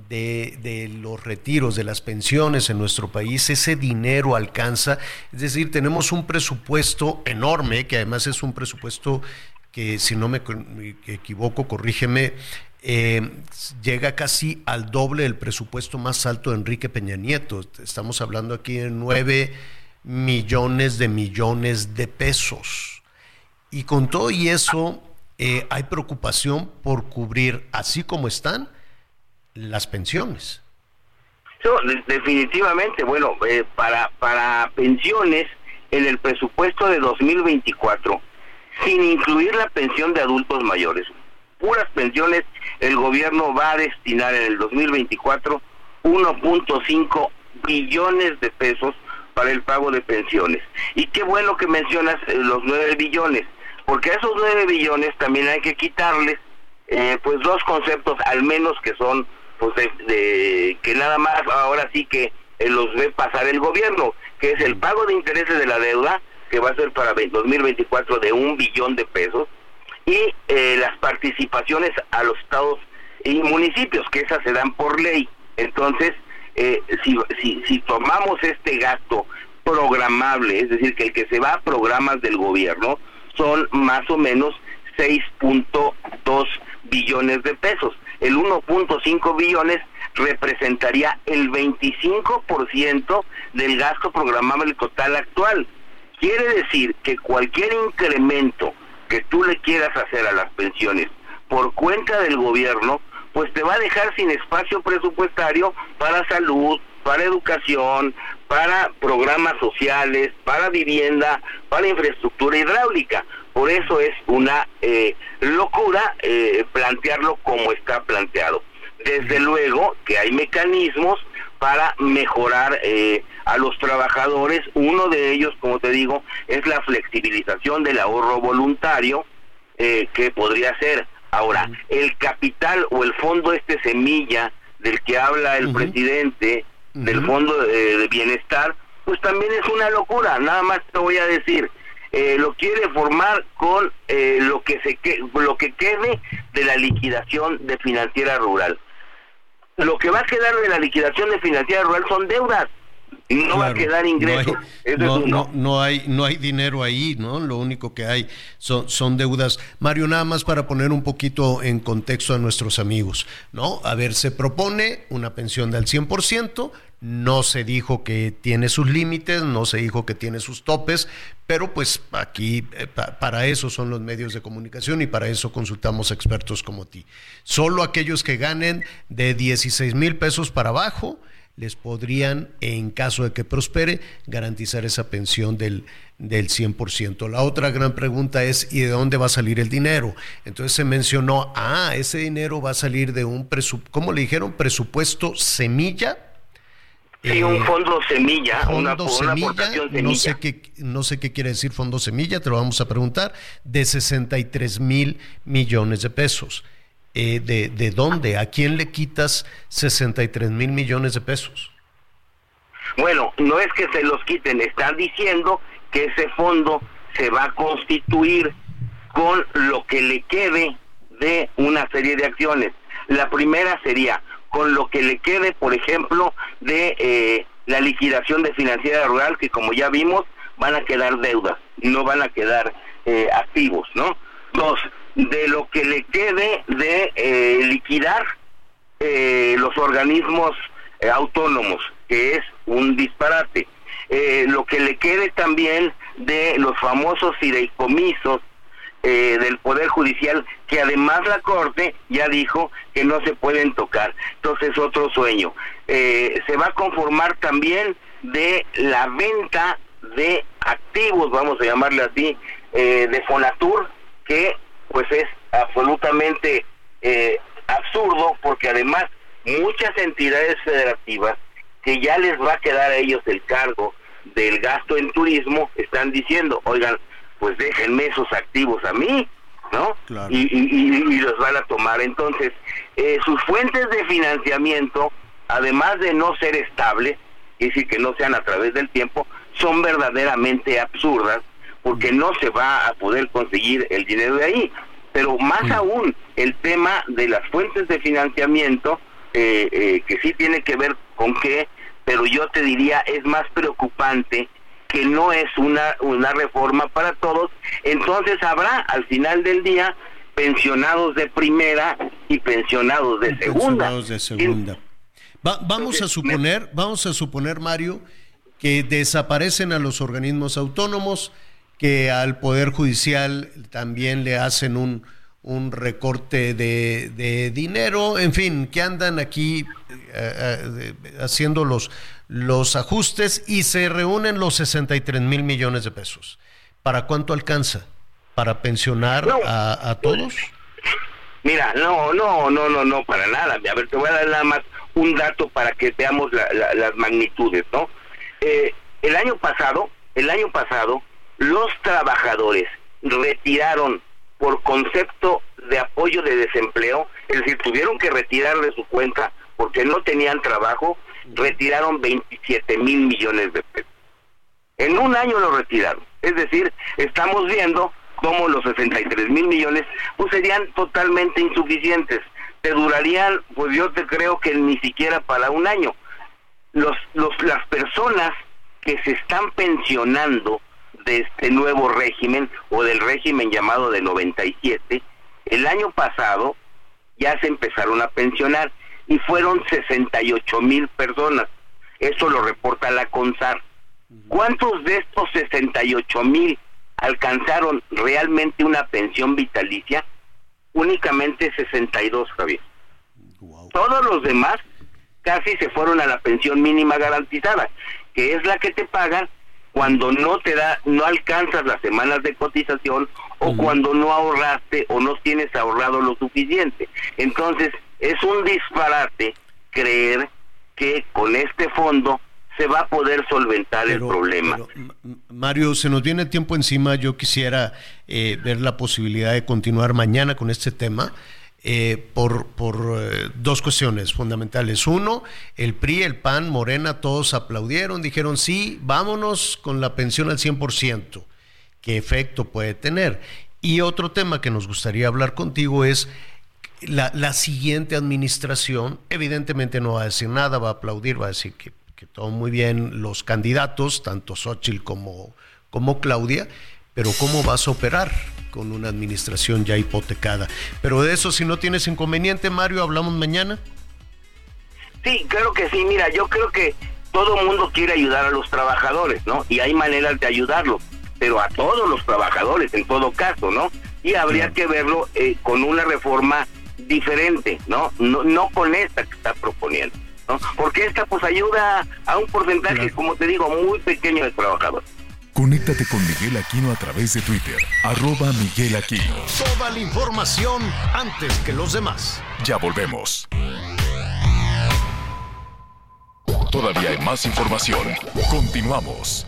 Speaker 1: de, los retiros, de las pensiones en nuestro país, ese dinero alcanza. Es decir, tenemos un presupuesto enorme, que además es un presupuesto que, si no me equivoco, corrígeme, eh, llega casi al doble del presupuesto más alto de Enrique Peña Nieto. Estamos hablando aquí de nueve millones de millones de pesos. Y con todo y eso, eh, hay preocupación por cubrir, así como están, las pensiones.
Speaker 7: definitivamente, bueno, eh, para, para pensiones en el presupuesto de 2024, sin incluir la pensión de adultos mayores, puras pensiones, el gobierno va a destinar en el 2024 1.5 billones de pesos para el pago de pensiones. Y qué bueno que mencionas eh, los 9 billones, porque a esos 9 billones también hay que quitarles eh, pues dos conceptos al menos que son pues de, que nada más ahora sí que eh, los ve pasar el gobierno, que es el pago de intereses de la deuda, que va a ser para 2024 de un billón de pesos, y eh, las participaciones a los estados y municipios, que esas se dan por ley. Entonces, eh, si, si, si tomamos este gasto programable, es decir, que el que se va a programas del gobierno, son más o menos 6.2 billones de pesos el 1.5 billones representaría el 25% del gasto programable total actual. Quiere decir que cualquier incremento que tú le quieras hacer a las pensiones por cuenta del gobierno, pues te va a dejar sin espacio presupuestario para salud, para educación, para programas sociales, para vivienda, para infraestructura hidráulica. Por eso es una eh, locura eh, plantearlo como está planteado. Desde luego que hay mecanismos para mejorar eh, a los trabajadores. Uno de ellos, como te digo, es la flexibilización del ahorro voluntario, que podría ser. Ahora, el capital o el fondo este semilla del que habla el presidente, del fondo de bienestar, pues también es una locura. Nada más te voy a decir, eh, lo quiere formar con eh, lo que se lo que quede de la liquidación de financiera rural. Lo que va a quedar de la liquidación de financiera rural son deudas. No va a quedar ingresos.
Speaker 1: No, no, hay, no hay dinero ahí, ¿no? Lo único que hay son, son deudas. Mario, nada más para poner un poquito en contexto a nuestros amigos, ¿no? A ver, se propone una pensión del 100%, no se dijo que tiene sus límites, no se dijo que tiene sus topes, pero pues aquí eh, para eso son los medios de comunicación y para eso consultamos expertos como ti. Solo aquellos que ganen de 16 mil pesos para abajo les podrían, en caso de que prospere, garantizar esa pensión del, del 100%. La otra gran pregunta es, ¿y de dónde va a salir el dinero? Entonces se mencionó, ah, ese dinero va a salir de un presupuesto, ¿cómo le dijeron? Presupuesto semilla
Speaker 7: Sí, un eh, fondo semilla,
Speaker 1: una, aportación semilla. No sé, qué, no sé qué quiere decir fondo semilla, te lo vamos a preguntar, de 63 mil millones de pesos. Eh, de, ¿De dónde? ¿A quién le quitas 63 mil millones de pesos?
Speaker 7: Bueno, no es que se los quiten, están diciendo que ese fondo se va a constituir con lo que le quede de una serie de acciones. La primera sería con lo que le quede, por ejemplo, de eh, la liquidación de financiera rural, que como ya vimos, van a quedar deudas, no van a quedar eh, activos, ¿no? Dos, de lo que le quede de eh, liquidar los organismos autónomos, que es un disparate. lo que le quede también de los famosos fideicomisos eh, del Poder Judicial, que además la Corte ya dijo que no se pueden tocar. Entonces, otro sueño. Eh, se va a conformar también de la venta de activos, vamos a llamarle así, eh, de Fonatur, que pues es absolutamente absurdo, porque además muchas entidades federativas que ya les va a quedar a ellos el cargo del gasto en turismo, están diciendo, oigan, pues déjenme esos activos a mí, ¿no? Y, los van a tomar. Entonces, eh, sus fuentes de financiamiento, además de no ser estables, es decir, que no sean a través del tiempo, son verdaderamente absurdas, porque no se va a poder conseguir el dinero de ahí. Pero más mm. aún, el tema de las fuentes de financiamiento, eh, eh, que sí tiene que ver con qué, pero yo te diría es más preocupante que no es una, una reforma para todos, entonces habrá al final del día pensionados de primera y pensionados de segunda.
Speaker 1: Pensionados de segunda. vamos a suponer, vamos a suponer, Mario, que desaparecen a los organismos autónomos, que al Poder Judicial también le hacen un, un recorte de, dinero, en fin, que andan aquí eh, eh, haciendo los, los ajustes y se reúnen los 63 mil millones de pesos. ¿Para cuánto alcanza? ¿Para pensionar a, todos?
Speaker 7: Mira, no, no, no, no, no, para nada. A ver, te voy a dar nada más un dato para que veamos las magnitudes, ¿no? Eh, el año pasado, el año pasado, los trabajadores retiraron por concepto de apoyo de desempleo, es decir, tuvieron que retirar de su cuenta porque no tenían trabajo, retiraron 27 mil millones de pesos. En un año lo retiraron. Es decir, estamos viendo cómo los 63 mil millones pues serían totalmente insuficientes. Te durarían, pues yo te creo que ni siquiera para un año. Los, los, las personas que se están pensionando de este nuevo régimen o del régimen llamado de 97, el año pasado ya se empezaron a pensionar y fueron 68 mil personas. Eso lo reporta la CONSAR. ¿Cuántos de estos 68 mil alcanzaron realmente una pensión vitalicia? Únicamente 62, Javier. Todos los demás casi se fueron a la pensión mínima garantizada, que es la que te pagan cuando no te da, no alcanzas las semanas de cotización o cuando no ahorraste o no tienes ahorrado lo suficiente. Entonces, es un disparate creer que con este fondo se va a poder solventar el problema.
Speaker 1: Mario, se nos viene tiempo encima. Yo quisiera eh, ver la posibilidad de continuar mañana con este tema. Eh, por, por eh, dos cuestiones fundamentales. Uno, el PRI, el PAN, Morena, todos aplaudieron, dijeron sí, vámonos con la pensión al 100%. ¿Qué efecto puede tener? Y otro tema que nos gustaría hablar contigo es la, la siguiente administración, evidentemente no va a decir nada, va a aplaudir, va a decir que, que todo muy bien los candidatos, tanto Xochitl como, como Claudia, pero ¿cómo vas a operar con una administración ya hipotecada? Pero de eso, si no tienes inconveniente, Mario, hablamos mañana.
Speaker 7: Sí, creo que sí. Mira, yo creo que todo mundo quiere ayudar a los trabajadores, ¿no? Y hay maneras de ayudarlos, pero a todos los trabajadores, en todo caso, ¿no? Y habría que verlo eh, con una reforma diferente, ¿no? ¿no? No con esta que está proponiendo, ¿no? Porque esta pues ayuda a un porcentaje, como te digo, muy pequeño de trabajadores.
Speaker 2: Conéctate con Miguel Aquino a través de Twitter, arroba Miguel Aquino.
Speaker 3: Toda la información antes que los demás.
Speaker 2: Ya volvemos. Todavía hay más información. Continuamos.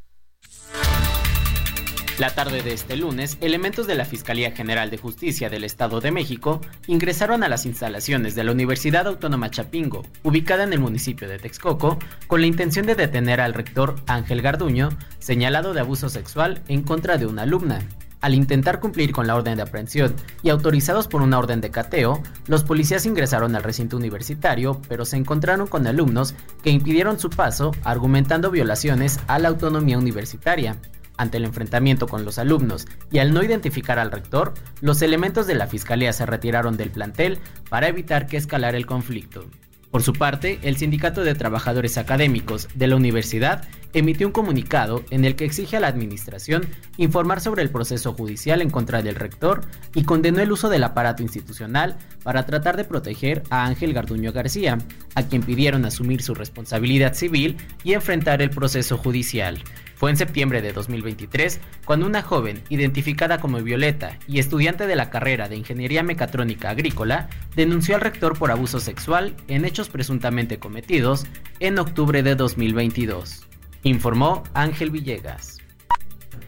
Speaker 8: La tarde de este lunes, elementos de la Fiscalía General de Justicia del Estado de México ingresaron a las instalaciones de la Universidad Autónoma Chapingo, ubicada en el municipio de Texcoco, con la intención de detener al rector Ángel Garduño, señalado de abuso sexual en contra de una alumna. Al intentar cumplir con la orden de aprehensión y autorizados por una orden de cateo, los policías ingresaron al recinto universitario, pero se encontraron con alumnos que impidieron su paso, argumentando violaciones a la autonomía universitaria. Ante el enfrentamiento con los alumnos y al no identificar al rector, los elementos de la fiscalía se retiraron del plantel para evitar que escalara el conflicto. Por su parte, el Sindicato de Trabajadores Académicos de la universidad emitió un comunicado en el que exige a la administración informar sobre el proceso judicial en contra del rector y condenó el uso del aparato institucional para tratar de proteger a Ángel Garduño García, a quien pidieron asumir su responsabilidad civil y enfrentar el proceso judicial. Fue en septiembre de 2023 cuando una joven, identificada como Violeta y estudiante de la carrera de Ingeniería Mecatrónica Agrícola, denunció al rector por abuso sexual en hechos presuntamente cometidos en octubre de 2022. Informó Ángel Villegas.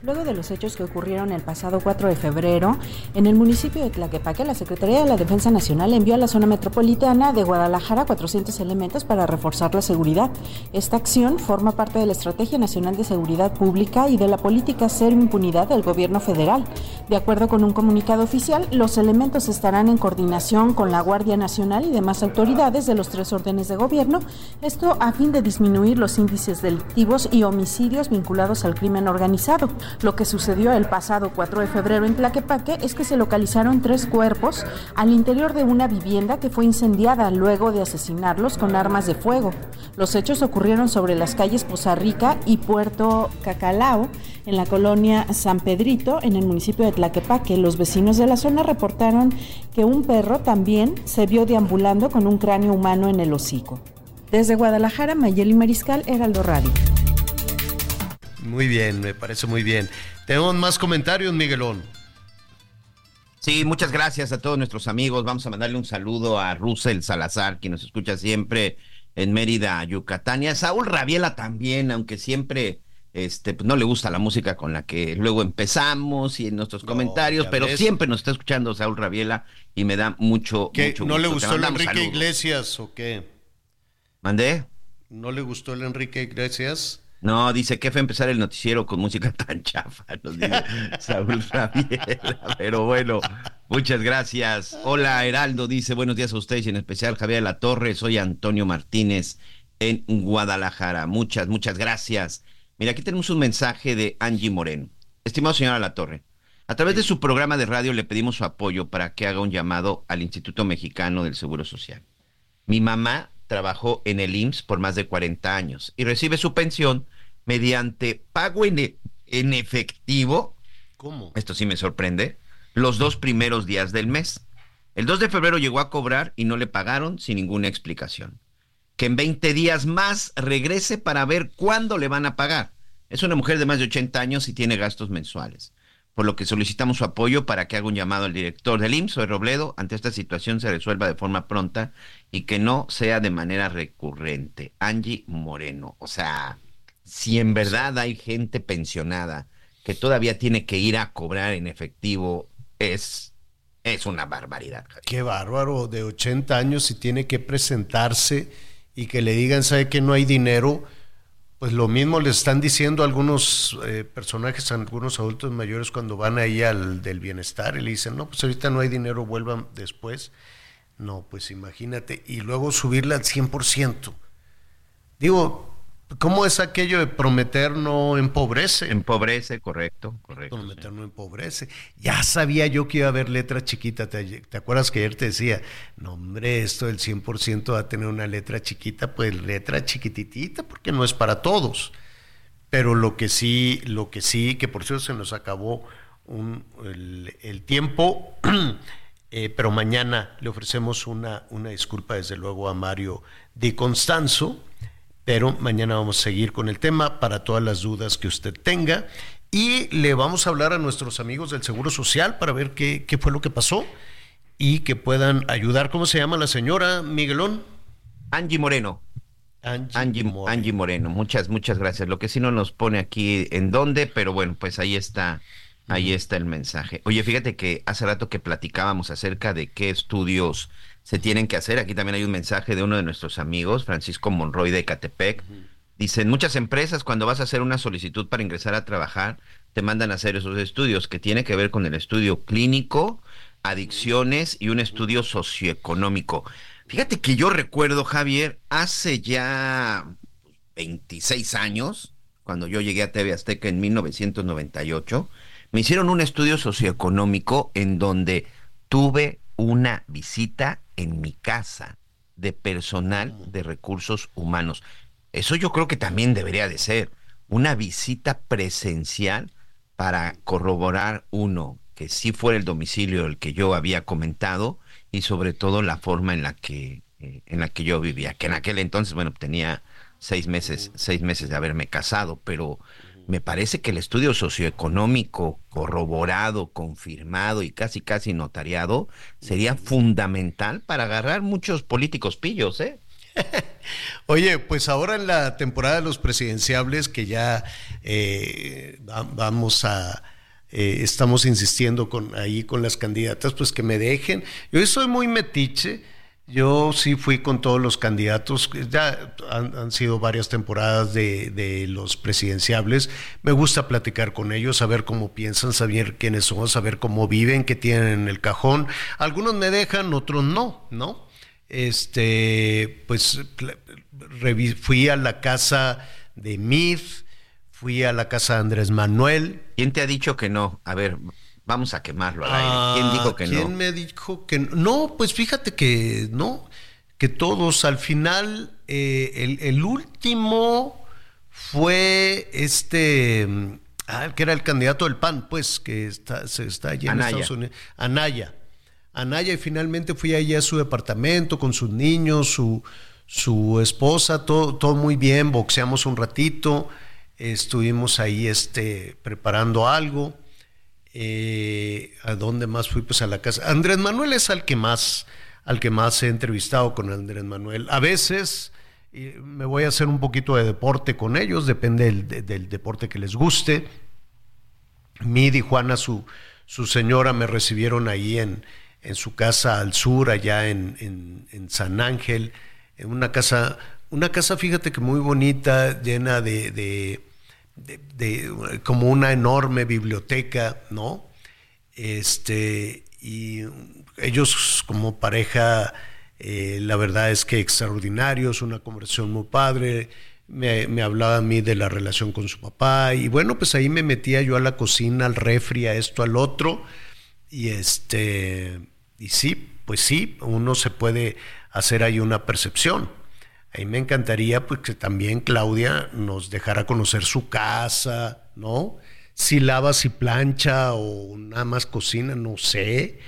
Speaker 9: Luego de los hechos que ocurrieron el pasado 4 de febrero, en el municipio de Tlaquepaque, la Secretaría de la Defensa Nacional envió a la zona metropolitana de Guadalajara 400 elementos para reforzar la seguridad. Esta acción forma parte de la Estrategia Nacional de Seguridad Pública y de la política cero impunidad del gobierno federal. De acuerdo con un comunicado oficial, los elementos estarán en coordinación con la Guardia Nacional y demás autoridades de los tres órdenes de gobierno, esto a fin de disminuir los índices delictivos y homicidios vinculados al crimen organizado. Lo que sucedió el pasado 4 de febrero en Tlaquepaque es que se localizaron tres cuerpos al interior de una vivienda que fue incendiada luego de asesinarlos con armas de fuego. Los hechos ocurrieron sobre las calles Poza Rica y Puerto Cacalao, en la colonia San Pedrito, en el municipio de Tlaquepaque. Los vecinos de la zona reportaron que un perro también se vio deambulando con un cráneo humano en el hocico. Desde Guadalajara, Mayeli Mariscal, Heraldo Radio.
Speaker 1: Muy bien, me parece muy bien. Tenemos más comentarios, Miguelón.
Speaker 4: Sí, muchas gracias a todos nuestros amigos. Vamos a mandarle un saludo a Russell Salazar, quien nos escucha siempre en Mérida, Yucatán, y a Saúl Rabiela también, aunque siempre este, pues, no le gusta la música con la que luego empezamos y en nuestros comentarios, pero siempre nos está escuchando Saúl Rabiela y me da mucho,
Speaker 1: ¿Qué,
Speaker 4: mucho
Speaker 1: ¿No le gustó el Enrique Iglesias o qué?
Speaker 4: ¿Mandé?
Speaker 1: ¿No le gustó el Enrique Iglesias?
Speaker 4: No, dice que fue empezar el noticiero con música [laughs] tan chafa, nos dice [laughs] Saúl Rabiela. Pero bueno, muchas gracias. Hola, Heraldo, dice buenos días a ustedes y en especial Javier de la Torre. Soy Antonio Martínez en Guadalajara. Muchas, muchas gracias. Mira, aquí tenemos un mensaje de Angie Moreno. Estimado señor La Torre, a través de su programa de radio le pedimos su apoyo para que haga un llamado al Instituto Mexicano del Seguro Social. Mi mamá trabajó en el IMSS por más de 40 años y recibe su pensión mediante pago en, en efectivo.
Speaker 1: ¿Cómo?
Speaker 4: Esto sí me sorprende. Los dos primeros días del mes. El 2 de febrero llegó a cobrar y no le pagaron sin ninguna explicación. Que en 20 días más regrese para ver cuándo le van a pagar. Es una mujer de más de 80 años y tiene gastos mensuales. Por lo que solicitamos su apoyo para que haga un llamado al director del IMSS de Robledo ante esta situación se resuelva de forma pronta y que no sea de manera recurrente. Angie Moreno. O sea, si en verdad hay gente pensionada que todavía tiene que ir a cobrar en efectivo, es, es una barbaridad.
Speaker 1: Qué bárbaro, de 80 años y tiene que presentarse y que le digan, ¿sabe que no hay dinero? Pues lo mismo le están diciendo algunos eh, personajes, algunos adultos mayores cuando van ahí al del bienestar y le dicen, no, pues ahorita no hay dinero, vuelvan después. No, pues imagínate, y luego subirla al 100%. Digo, ¿Cómo es aquello de prometer no empobrece?
Speaker 4: Empobrece, correcto, correcto.
Speaker 1: Prometer no empobrece. Ya sabía yo que iba a haber letra chiquita. ¿Te, te acuerdas que ayer te decía, no hombre, esto del 100% va a tener una letra chiquita? Pues letra chiquititita, porque no es para todos. Pero lo que sí, lo que sí, que por cierto se nos acabó un, el, el, tiempo, [clears throat] eh, pero mañana le ofrecemos una, una disculpa desde luego a Mario Di Constanzo pero mañana vamos a seguir con el tema para todas las dudas que usted tenga y le vamos a hablar a nuestros amigos del Seguro Social para ver qué, qué fue lo que pasó y que puedan ayudar. ¿Cómo se llama la señora Miguelón?
Speaker 4: Angie Moreno.
Speaker 1: Angie,
Speaker 4: Angie, Moreno. Angie Moreno. Muchas, muchas gracias. Lo que sí no nos pone aquí en dónde, pero bueno, pues ahí está. Ahí está el mensaje. Oye, fíjate que hace rato que platicábamos acerca de qué estudios se tienen que hacer. Aquí también hay un mensaje de uno de nuestros amigos, Francisco Monroy de Catepec. Dicen, muchas empresas cuando vas a hacer una solicitud para ingresar a trabajar, te mandan a hacer esos estudios que tiene que ver con el estudio clínico, adicciones y un estudio socioeconómico. Fíjate que yo recuerdo, Javier, hace ya 26 años, cuando yo llegué a TV Azteca en 1998, me hicieron un estudio socioeconómico en donde tuve una visita en mi casa de personal de recursos humanos. Eso yo creo que también debería de ser una visita presencial para corroborar uno que sí fuera el domicilio el que yo había comentado y sobre todo la forma en la que eh, en la que yo vivía que en aquel entonces bueno tenía seis meses seis meses de haberme casado pero me parece que el estudio socioeconómico corroborado confirmado y casi casi notariado sería fundamental para agarrar muchos políticos pillos eh [laughs]
Speaker 1: Oye, pues ahora en la temporada de los presidenciables que ya eh, vamos a... Eh, estamos insistiendo con ahí con las candidatas, pues que me dejen. Yo soy muy metiche. Yo sí fui con todos los candidatos, ya han, sido varias temporadas de, de, los presidenciables. Me gusta platicar con ellos, saber cómo piensan, saber quiénes son, saber cómo viven, qué tienen en el cajón. Algunos me dejan, otros no, ¿no? este, pues fui a la casa de Mith, fui a la casa de Andrés Manuel.
Speaker 4: ¿Quién te ha dicho que no? A ver, vamos a quemarlo al aire. ¿Quién dijo que
Speaker 1: no? ¿Quién me dijo que no? No, pues fíjate que no, que todos al final, eh, el, último fue este, ah, que era el candidato del PAN, pues, que está, se está allí en Estados Unidos. Anaya. Anaya y finalmente fui allí a su departamento con sus niños, su, su esposa, todo, todo muy bien, boxeamos un ratito, estuvimos ahí este, preparando algo. Eh, ¿A dónde más fui? Pues a la casa. Andrés Manuel es al que más, al que más he entrevistado con Andrés Manuel. A veces me voy a hacer un poquito de deporte con ellos, depende del, deporte que les guste. Midi Juana, su, su señora, me recibieron ahí en, en su casa al sur, allá en, San Ángel, en una casa, una casa, fíjate que muy bonita, llena de, como una enorme biblioteca, ¿no? Este, y ellos como pareja, eh, la verdad es que extraordinarios, una conversación muy padre. Me, me, hablaba a mí de la relación con su papá y bueno, pues ahí me metía yo a la cocina, al refri, a esto, al otro y este y sí, pues sí, uno se puede hacer ahí una percepción. A mí me encantaría pues, que también Claudia nos dejara conocer su casa, ¿no? Si lava, si plancha o nada más cocina, no sé.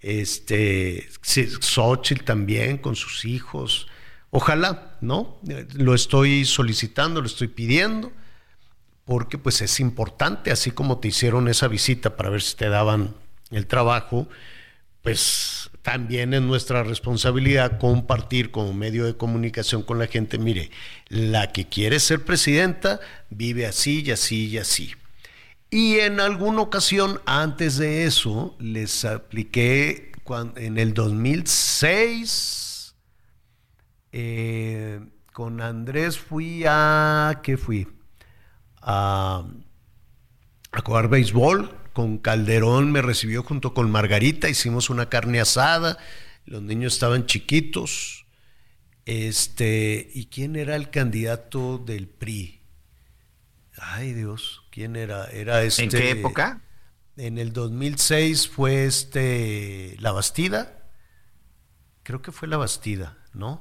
Speaker 1: Este, Xochitl también con sus hijos. Ojalá, ¿no? Lo estoy solicitando, lo estoy pidiendo, porque pues es importante, así como te hicieron esa visita para ver si te daban el trabajo, pues también es nuestra responsabilidad compartir como medio de comunicación con la gente, mire, la que quiere ser presidenta vive así y así y así. Y en alguna ocasión antes de eso les apliqué en el 2006 eh, con Andrés fui a ¿qué fui? A, a jugar béisbol con Calderón me recibió junto con Margarita, hicimos una carne asada, los niños estaban chiquitos. Este, ¿y quién era el candidato del PRI? Ay, Dios, ¿quién era? Era este
Speaker 4: ¿En qué época?
Speaker 1: En el 2006 fue este La Bastida. Creo que fue La Bastida, ¿no?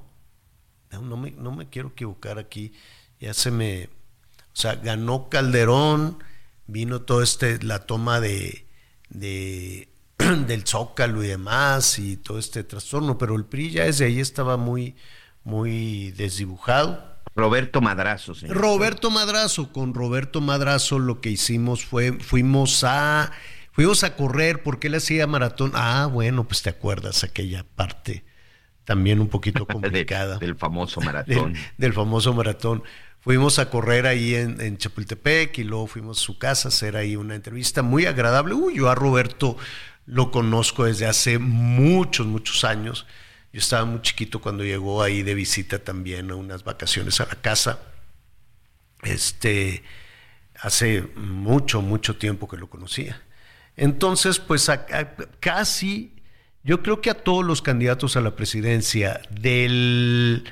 Speaker 1: No, me, no me quiero equivocar aquí. Ya se me o sea, ganó Calderón, vino todo este, la toma de, de [clears throat] del Zócalo y demás y todo este trastorno, pero el PRI ya desde ahí estaba muy, muy desdibujado.
Speaker 4: Roberto Madrazo, señor.
Speaker 1: Roberto Madrazo, con Roberto Madrazo lo que hicimos fue, fuimos a, fuimos a correr porque él hacía maratón. Ah, bueno, pues te acuerdas aquella parte también un poquito [laughs] complicada.
Speaker 4: del famoso [laughs] maratón.
Speaker 1: del famoso maratón. Fuimos a correr ahí en, Chapultepec y luego fuimos a su casa a hacer ahí una entrevista muy agradable. Uy, yo a Roberto lo conozco desde hace muchos, muchos años. Yo estaba muy chiquito cuando llegó ahí de visita también a unas vacaciones a la casa. Este, hace mucho, mucho tiempo que lo conocía. Entonces, pues casi, yo creo que a todos los candidatos a la presidencia del,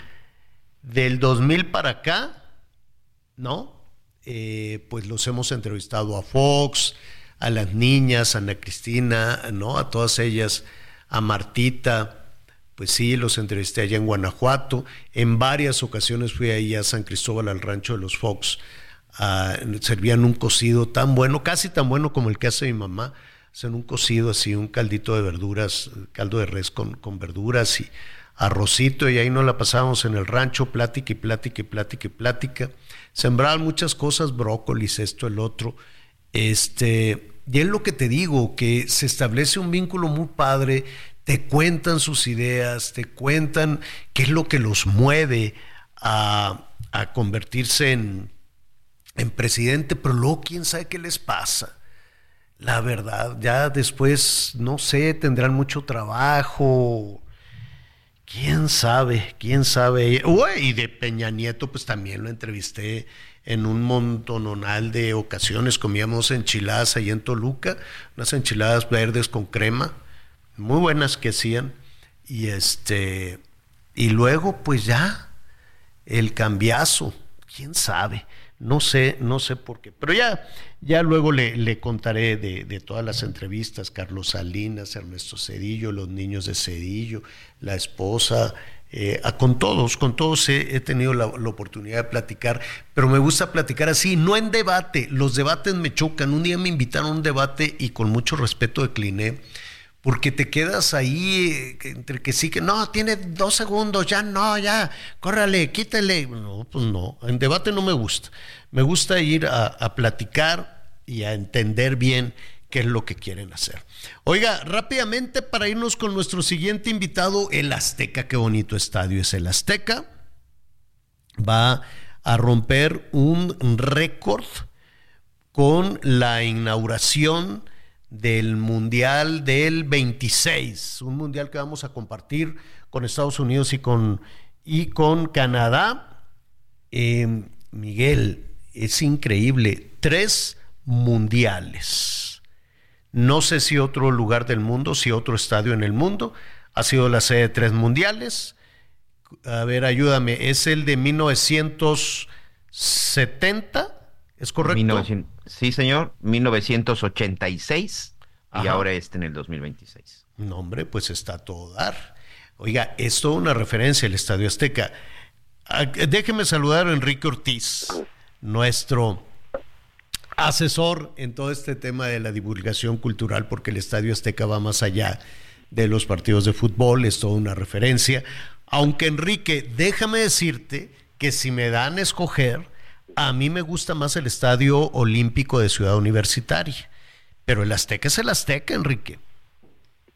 Speaker 1: del 2000 para acá, ¿no? Eh, pues los hemos entrevistado a Fox, a las niñas, a Ana Cristina, ¿no? A todas ellas, a Martita, pues sí, los entrevisté allá en Guanajuato. En varias ocasiones fui ahí a San Cristóbal, al rancho de los Fox, servían un cocido tan bueno, casi tan bueno como el que hace mi mamá. Hacen un cocido así, un caldito de verduras, caldo de res con, con verduras y arrocito, y ahí nos la pasábamos en el rancho, plática y plática y plática y plática. Sembraban muchas cosas, brócolis, esto, el otro. Este, y es lo que te digo, que se establece un vínculo muy padre, te cuentan sus ideas, te cuentan qué es lo que los mueve a, a convertirse en, en presidente, pero luego quién sabe qué les pasa. La verdad, ya después, no sé, tendrán mucho trabajo. ¿Quién sabe? ¿Quién sabe? y de Peña Nieto, pues también lo entrevisté en un montononal de ocasiones. Comíamos enchiladas ahí en Toluca, unas enchiladas verdes con crema, muy buenas que hacían. Y este, y luego, pues ya, el cambiazo, quién sabe. No sé, no sé por qué. Pero ya, ya luego le, le contaré de, de, todas las entrevistas, Carlos Salinas, Ernesto Cedillo, los niños de Cedillo, la esposa, eh, con todos, con todos he, tenido la, oportunidad de platicar, pero me gusta platicar así, no en debate. Los debates me chocan. Un día me invitaron a un debate y con mucho respeto decliné porque te quedas ahí entre que sí, que no, tiene dos segundos, ya no, ya, córrale, quítale. No, pues no, en debate no me gusta. Me gusta ir a platicar y a entender bien qué es lo que quieren hacer. Oiga, rápidamente para irnos con nuestro siguiente invitado, el Azteca, qué bonito estadio es el Azteca. Va a romper un récord con la inauguración del Mundial del 26, un mundial que vamos a compartir con Estados Unidos y con, y con Canadá. Eh, Miguel, es increíble, tres mundiales. No sé si otro lugar del mundo, si otro estadio en el mundo ha sido la sede de tres mundiales. A ver, ayúdame, es el de 1970, ¿es correcto?
Speaker 4: 1900. Sí, señor, 1986 Ajá. y ahora este en el 2026.
Speaker 1: No, hombre, pues está a todo dar. Oiga, es toda una referencia el Estadio Azteca. Déjeme saludar a Enrique Ortiz, nuestro asesor en todo este tema de la divulgación cultural, porque el Estadio Azteca va más allá de los partidos de fútbol, es toda una referencia. Aunque Enrique, déjame decirte que si me dan a escoger, a mí me gusta más el Estadio Olímpico de Ciudad Universitaria, pero el Azteca es el Azteca, Enrique.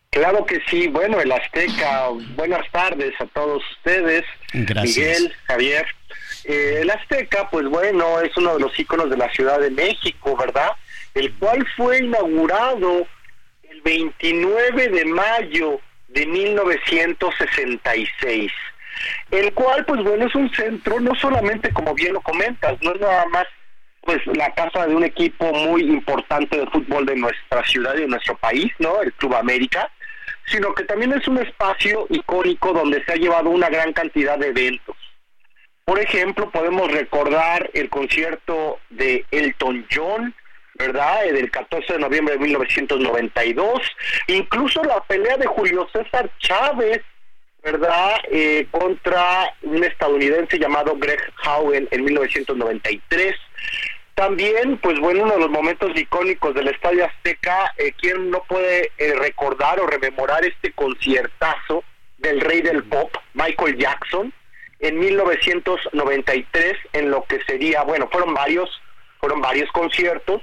Speaker 10: Claro que sí, bueno, el Azteca, buenas tardes a todos ustedes,
Speaker 1: Gracias.
Speaker 10: Miguel, Javier. Eh, el Azteca, pues bueno, es uno de los íconos de la Ciudad de México, ¿verdad? El cual fue inaugurado el 29 de mayo de 1966 el cual pues bueno es un centro no solamente como bien lo comentas no es nada más pues la casa de un equipo muy importante de fútbol de nuestra ciudad y de nuestro país no el Club América sino que también es un espacio icónico donde se ha llevado una gran cantidad de eventos por ejemplo podemos recordar el concierto de Elton John ¿verdad? Del 14 de noviembre de 1992, incluso la pelea de Julio César Chávez ¿verdad? Eh, contra un estadounidense llamado Greg Howell en 1993. También, pues bueno, uno de los momentos icónicos del Estadio Azteca, eh, ¿quién no puede eh, recordar o rememorar este conciertazo del rey del pop, Michael Jackson, en 1993, en lo que sería, bueno, fueron varios, fueron varios conciertos,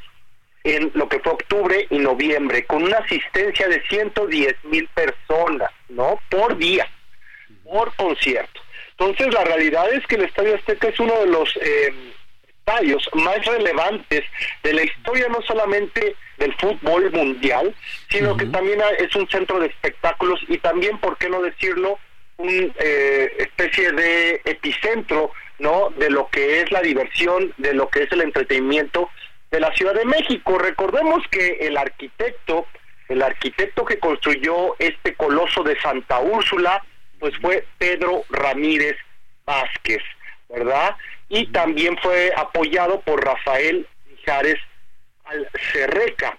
Speaker 10: en lo que fue octubre y noviembre, con una asistencia de 110 mil personas, ¿no? Por día por concierto. Entonces, la realidad es que el Estadio Azteca es uno de los eh, estadios más relevantes de la historia, no solamente del fútbol mundial, sino uh -huh. que también es un centro de espectáculos y también, por qué no decirlo, una eh, especie de epicentro, ¿no? De lo que es la diversión, de lo que es el entretenimiento de la Ciudad de México. Recordemos que el arquitecto, el arquitecto que construyó este coloso de Santa Úrsula, pues fue Pedro Ramírez Vázquez, ¿verdad? Y también fue apoyado por Rafael Mijares Alcerreca.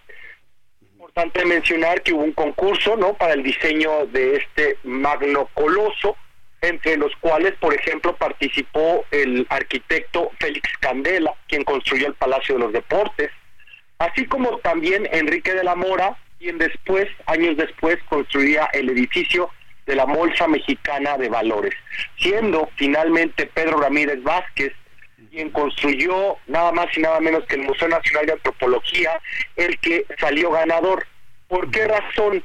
Speaker 10: Importante mencionar que hubo un concurso, ¿no? Para el diseño de este magno coloso, entre los cuales, por ejemplo, participó el arquitecto Félix Candela, quien construyó el Palacio de los Deportes, así como también Enrique de la Mora, quien después, años después, construía el edificio de la Bolsa Mexicana de Valores, siendo finalmente Pedro Ramírez Vázquez quien construyó nada más y nada menos que el Museo Nacional de Antropología, el que salió ganador. ¿Por qué razón?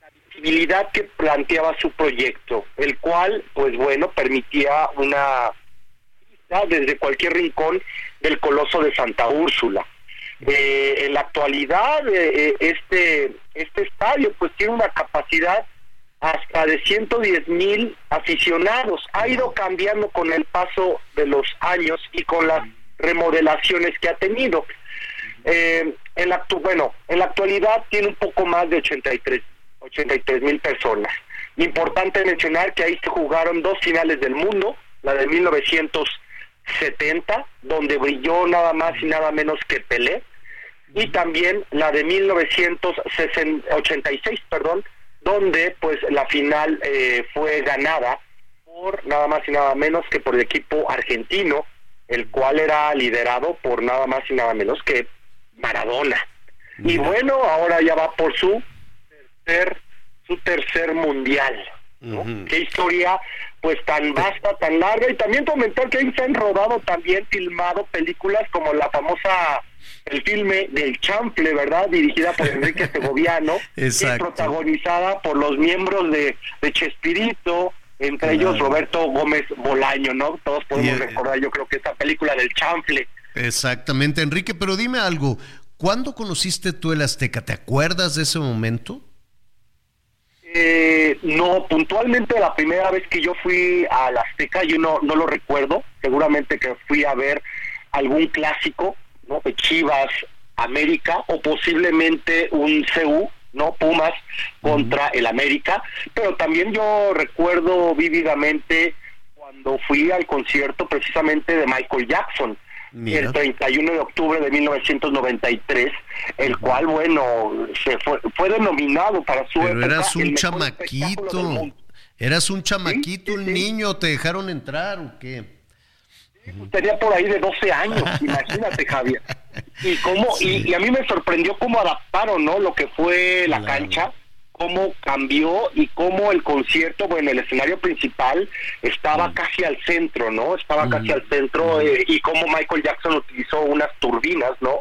Speaker 10: La visibilidad que planteaba su proyecto, el cual, pues bueno, permitía una vista desde cualquier rincón del Coloso de Santa Úrsula. Eh, en la actualidad, eh, este, este estadio pues tiene una capacidad hasta de 110 mil aficionados. Ha ido cambiando con el paso de los años y con las remodelaciones que ha tenido. Eh, en la, bueno, en la actualidad tiene un poco más de 83 mil personas. Importante mencionar que ahí se jugaron dos finales del mundo, la de 1970, donde brilló nada más y nada menos que Pelé, y también la de 1986, perdón, donde pues la final eh, fue ganada por nada más y nada menos que por el equipo argentino, el cual era liderado por nada más y nada menos que Maradona. Y bueno, ahora ya va por su tercer, su tercer mundial. Qué historia pues tan vasta, tan larga y también comentar que ahí se han rodado también filmado películas como la famosa el filme del Chample, ¿verdad? Dirigida por Enrique [laughs] Segoviano y protagonizada por los miembros de, de Chespirito, entre ellos Roberto Gómez Bolaño, ¿no? Todos podemos recordar, yo creo que esa película del Chample.
Speaker 1: Exactamente, Enrique, pero dime algo, ¿cuándo conociste tú el Azteca? ¿Te acuerdas de ese momento?
Speaker 10: Eh, no, puntualmente la primera vez que yo fui al Azteca, yo no, no lo recuerdo, seguramente que fui a ver algún clásico, ¿no? De Chivas, América o posiblemente un CU, ¿no? Pumas contra el América, pero también yo recuerdo vívidamente cuando fui al concierto precisamente de Michael Jackson. El 31 de octubre de 1993, el cual, bueno, se fue, fue denominado para su
Speaker 1: Pero eras un chamaquito, eras un chamaquito, un niño, ¿te dejaron entrar o qué?
Speaker 10: Tenía por ahí de 12 años, [laughs] imagínate Javier. Y cómo y, a mí me sorprendió cómo adaptaron, ¿no? Lo que fue la cancha, cómo cambió y cómo el concierto, bueno, el escenario principal estaba casi al centro, ¿no? Estaba casi al centro eh, y cómo Michael Jackson utilizó unas turbinas, ¿no?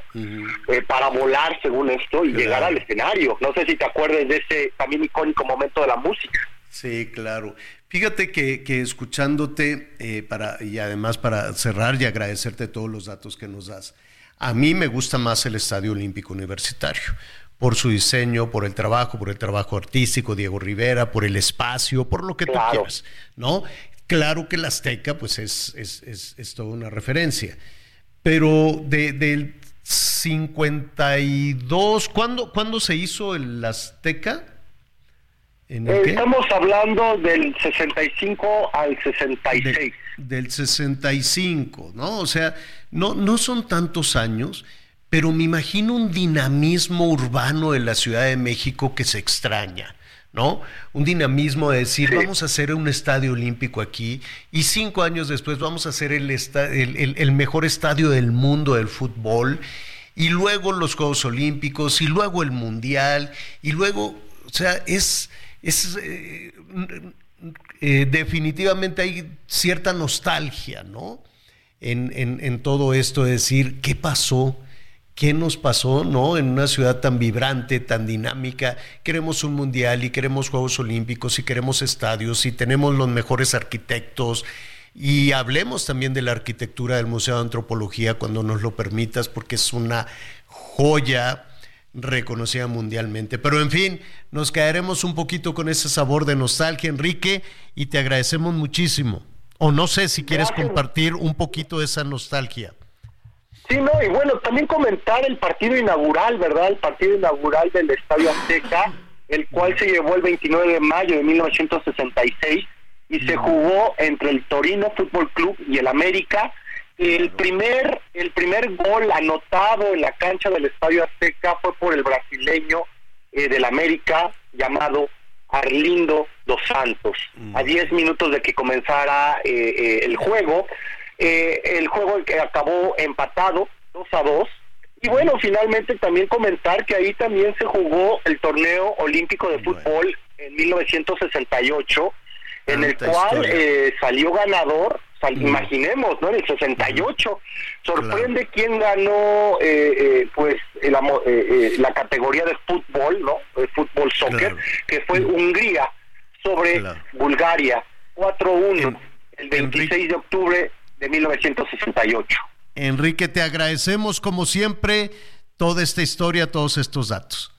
Speaker 10: Eh, para volar, según esto, y llegar al escenario. No sé si te acuerdas de ese también icónico momento de la música.
Speaker 1: Sí, claro. Fíjate que, escuchándote, eh, para, y además para cerrar y agradecerte todos los datos que nos das, a mí me gusta más el Estadio Olímpico Universitario, por su diseño, por el trabajo, por el trabajo artístico, Diego Rivera, por el espacio, por lo que tú quieras, ¿no? Claro que el Azteca, pues es, es, es, toda una referencia, pero de, del 52, ¿cuándo, ¿cuándo se hizo el Azteca?
Speaker 10: Estamos hablando del 65 al 66.
Speaker 1: del 65, ¿no? O sea, no, no son tantos años, pero me imagino un dinamismo urbano de la Ciudad de México que se extraña. ¿no? Un dinamismo de decir, vamos a hacer un estadio olímpico aquí y cinco años después vamos a hacer el, el, el, mejor estadio del mundo del fútbol y luego los Juegos Olímpicos y luego el Mundial y luego, o sea, es, es eh, eh, definitivamente hay cierta nostalgia, ¿no? En, en, todo esto de decir, ¿qué pasó? ¿Qué nos pasó, no? En una ciudad tan vibrante, tan dinámica, queremos un mundial y queremos Juegos Olímpicos y queremos estadios y tenemos los mejores arquitectos. Y hablemos también de la arquitectura del Museo de Antropología cuando nos lo permitas, porque es una joya reconocida mundialmente. Pero en fin, nos caeremos un poquito con ese sabor de nostalgia, Enrique, y te agradecemos muchísimo. O no sé si quieres compartir un poquito de esa nostalgia.
Speaker 10: Sí, no, y bueno, también comentar el partido inaugural, ¿verdad? El partido inaugural del Estadio Azteca, el cual se llevó el 29 de mayo de 1966 y se jugó entre el Torino Fútbol Club y el América el primer, el primer gol anotado en la cancha del Estadio Azteca fue por el brasileño eh, del América llamado Arlindo dos Santos. A 10 minutos de que comenzara eh, eh, el juego, eh, el juego que acabó empatado 2 a 2. Y bueno, finalmente también comentar que ahí también se jugó el torneo olímpico de fútbol en 1968, en el cual salió ganador imaginemos, ¿no? En el 68. Sorprende quién ganó, eh, eh, pues, la, eh, la categoría de fútbol, ¿no? De fútbol soccer, que fue Hungría sobre Bulgaria, 4-1, el 26 de octubre de 1968.
Speaker 1: Enrique, te agradecemos como siempre toda esta historia, todos estos datos.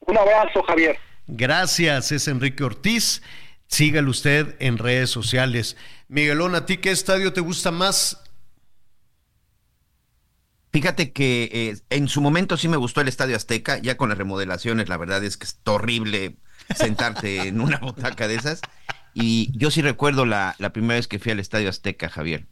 Speaker 10: Un abrazo, Javier.
Speaker 1: Gracias, es Enrique Ortiz. Sígalo usted en redes sociales. Miguelón, ¿a ti qué estadio te gusta más?
Speaker 4: Fíjate que eh, en su momento sí me gustó el Estadio Azteca, ya con las remodelaciones, la verdad es que es horrible sentarte en una [laughs] butaca de esas. Y yo sí recuerdo la, la primera vez que fui al Estadio Azteca, Javier.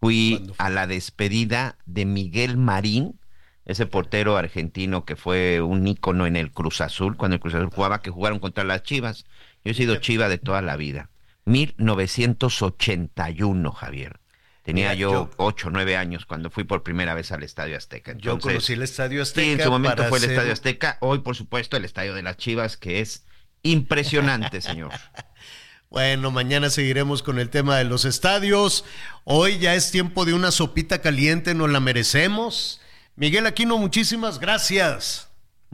Speaker 4: Fui a la despedida de Miguel Marín, ese portero argentino que fue un ícono en el Cruz Azul, cuando el Cruz Azul jugaba, que jugaron contra las Chivas. Yo he sido chiva de toda la vida. 1981, Javier. Tenía yo, ocho, nueve años cuando fui por primera vez al Estadio Azteca.
Speaker 1: yo conocí el Estadio Azteca.
Speaker 4: Sí, en su momento fue el Estadio Azteca. Hoy, por supuesto, el Estadio de las Chivas, que es impresionante, señor. [laughs]
Speaker 1: Bueno, mañana seguiremos con el tema de los estadios. Hoy ya es tiempo de una sopita caliente, nos la merecemos. Miguel Aquino, muchísimas gracias.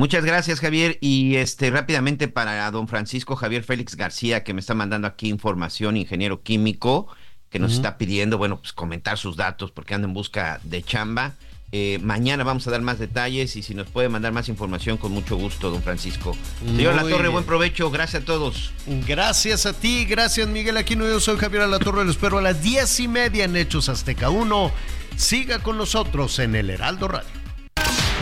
Speaker 4: Muchas gracias, Javier. Y este rápidamente para don Francisco Javier Félix García, que me está mandando aquí información, ingeniero químico, que nos está pidiendo, bueno, pues comentar sus datos porque anda en busca de chamba. Eh, mañana vamos a dar más detalles y si nos puede mandar más información, con mucho gusto, don Francisco. Señor La Torre, buen provecho, gracias a todos.
Speaker 1: Gracias a ti, gracias Miguel Aquino. Yo soy Javier La Torre, lo espero a las diez y media en Hechos Azteca 1. Siga con nosotros en el Heraldo Radio.